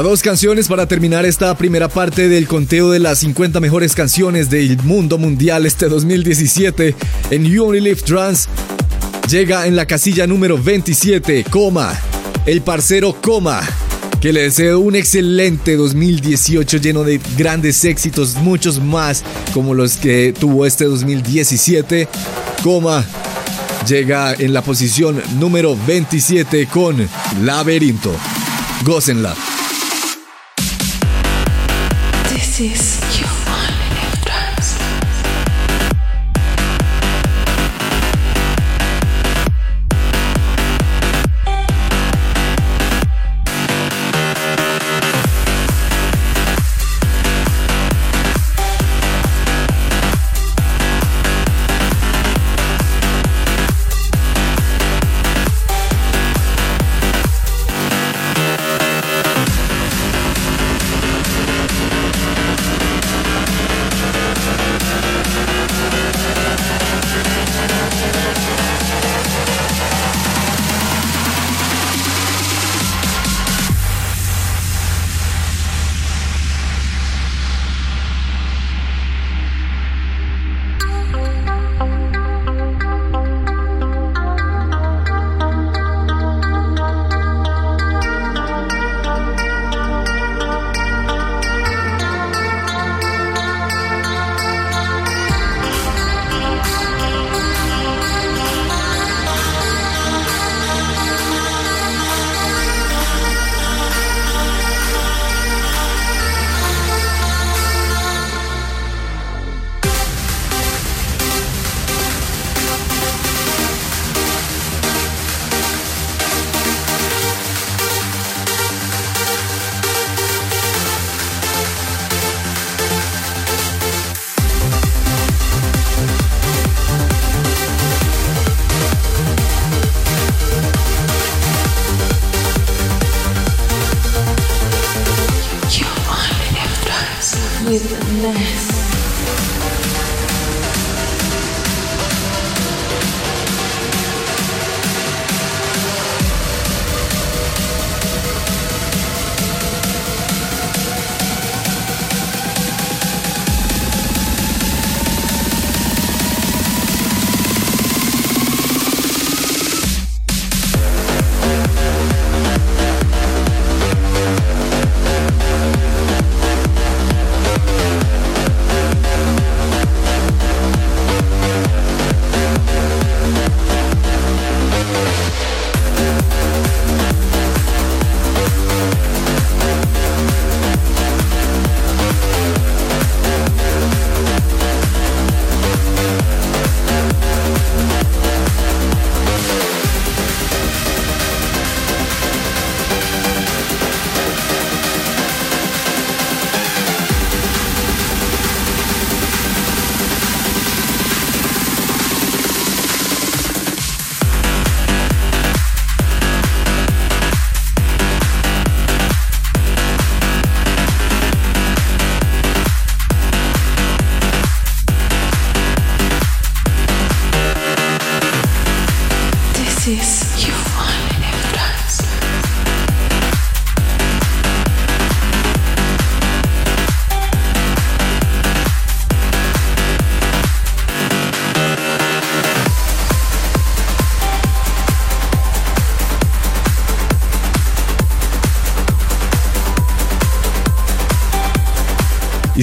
Dos canciones para terminar esta primera parte del conteo de las 50 mejores canciones del mundo mundial este 2017 en You Only Live Trans. Llega en la casilla número 27, coma, el parcero coma, que le deseo un excelente 2018 lleno de grandes éxitos, muchos más como los que tuvo este 2017, coma, llega en la posición número 27 con Laberinto. Gócenla. This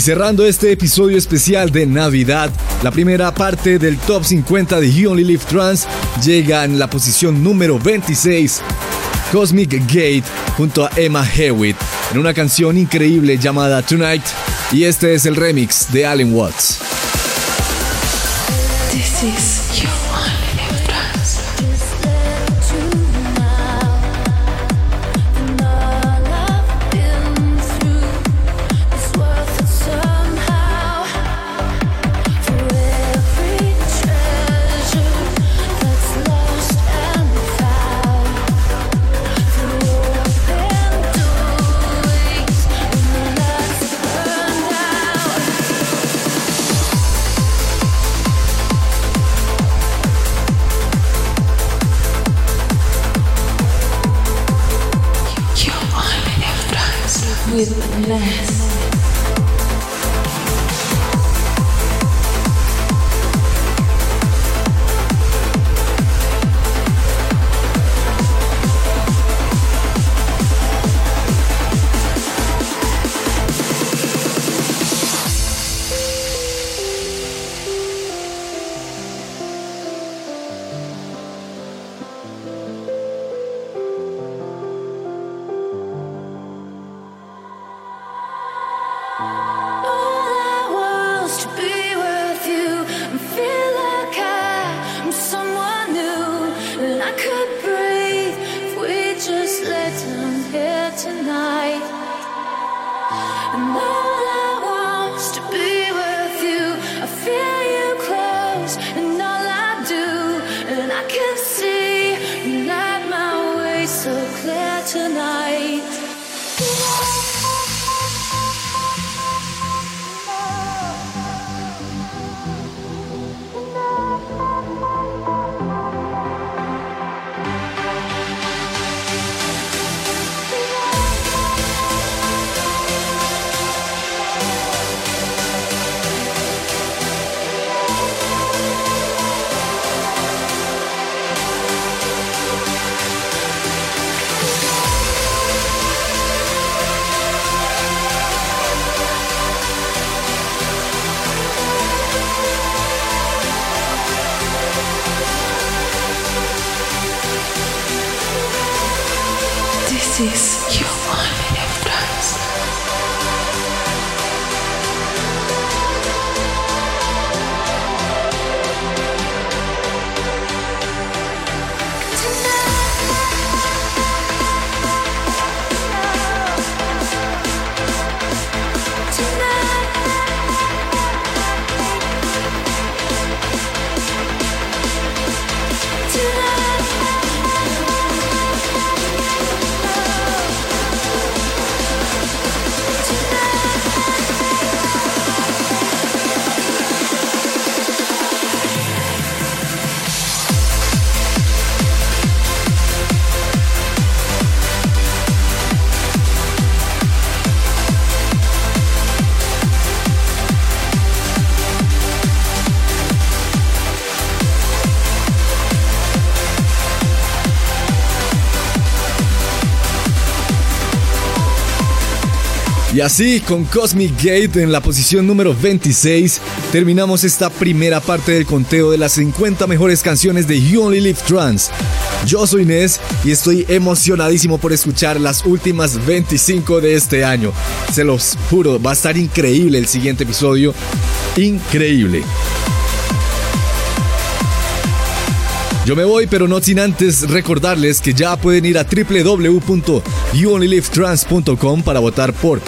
cerrando este episodio especial de Navidad, la primera parte del top 50 de You Only Live Trans llega en la posición número 26, Cosmic Gate junto a Emma Hewitt, en una canción increíble llamada Tonight, y este es el remix de Allen Watts. with así, con Cosmic Gate en la posición número 26, terminamos esta primera parte del conteo de las 50 mejores canciones de You Only Live Trans. Yo soy Nes y estoy emocionadísimo por escuchar las últimas 25 de este año. Se los juro, va a estar increíble el siguiente episodio. Increíble. Yo me voy, pero no sin antes recordarles que ya pueden ir a www.youonlylivetrans.com para votar por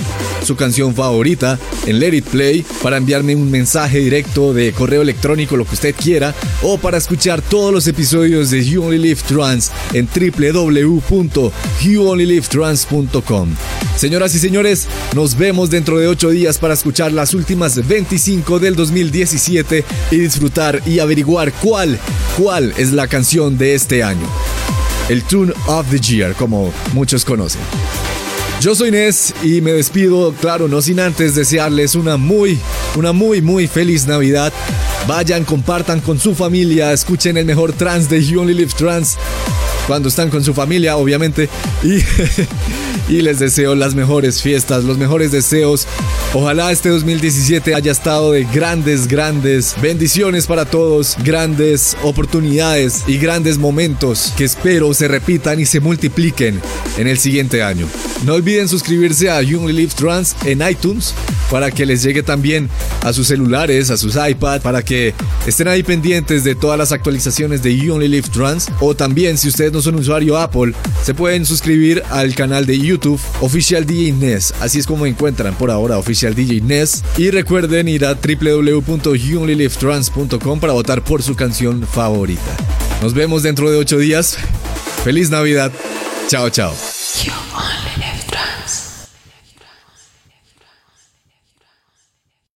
su canción favorita en Let It Play, para enviarme un mensaje directo de correo electrónico, lo que usted quiera, o para escuchar todos los episodios de You Only Live Trans en www.youonlylivetrans.com. Señoras y señores, nos vemos dentro de 8 días para escuchar las últimas 25 del 2017 y disfrutar y averiguar cuál, cuál es la canción de este año. El Tune of the Year, como muchos conocen. Yo soy Nes y me despido, claro, no sin antes desearles una muy, una muy, muy feliz Navidad. Vayan, compartan con su familia, escuchen el mejor trans de You Only Live Trans cuando están con su familia, obviamente. Y, les deseo las mejores fiestas, los mejores deseos. Ojalá este 2017 haya estado de grandes, grandes bendiciones para todos, grandes oportunidades y grandes momentos que espero se repitan y se multipliquen en el siguiente año. No olviden suscribirse a You Only Live Trans en iTunes para que les llegue también a sus celulares, a sus iPad, para que estén ahí pendientes de todas las actualizaciones de You Only Live Trans. O también, si ustedes no son usuario Apple, se pueden suscribir al canal de YouTube Oficial DJ NES. Así es como encuentran por ahora Oficial DJ NES. Y recuerden ir a www.youonlylivetrans.com para votar por su canción favorita. Nos vemos dentro de 8 días. Feliz Navidad. Chao, chao.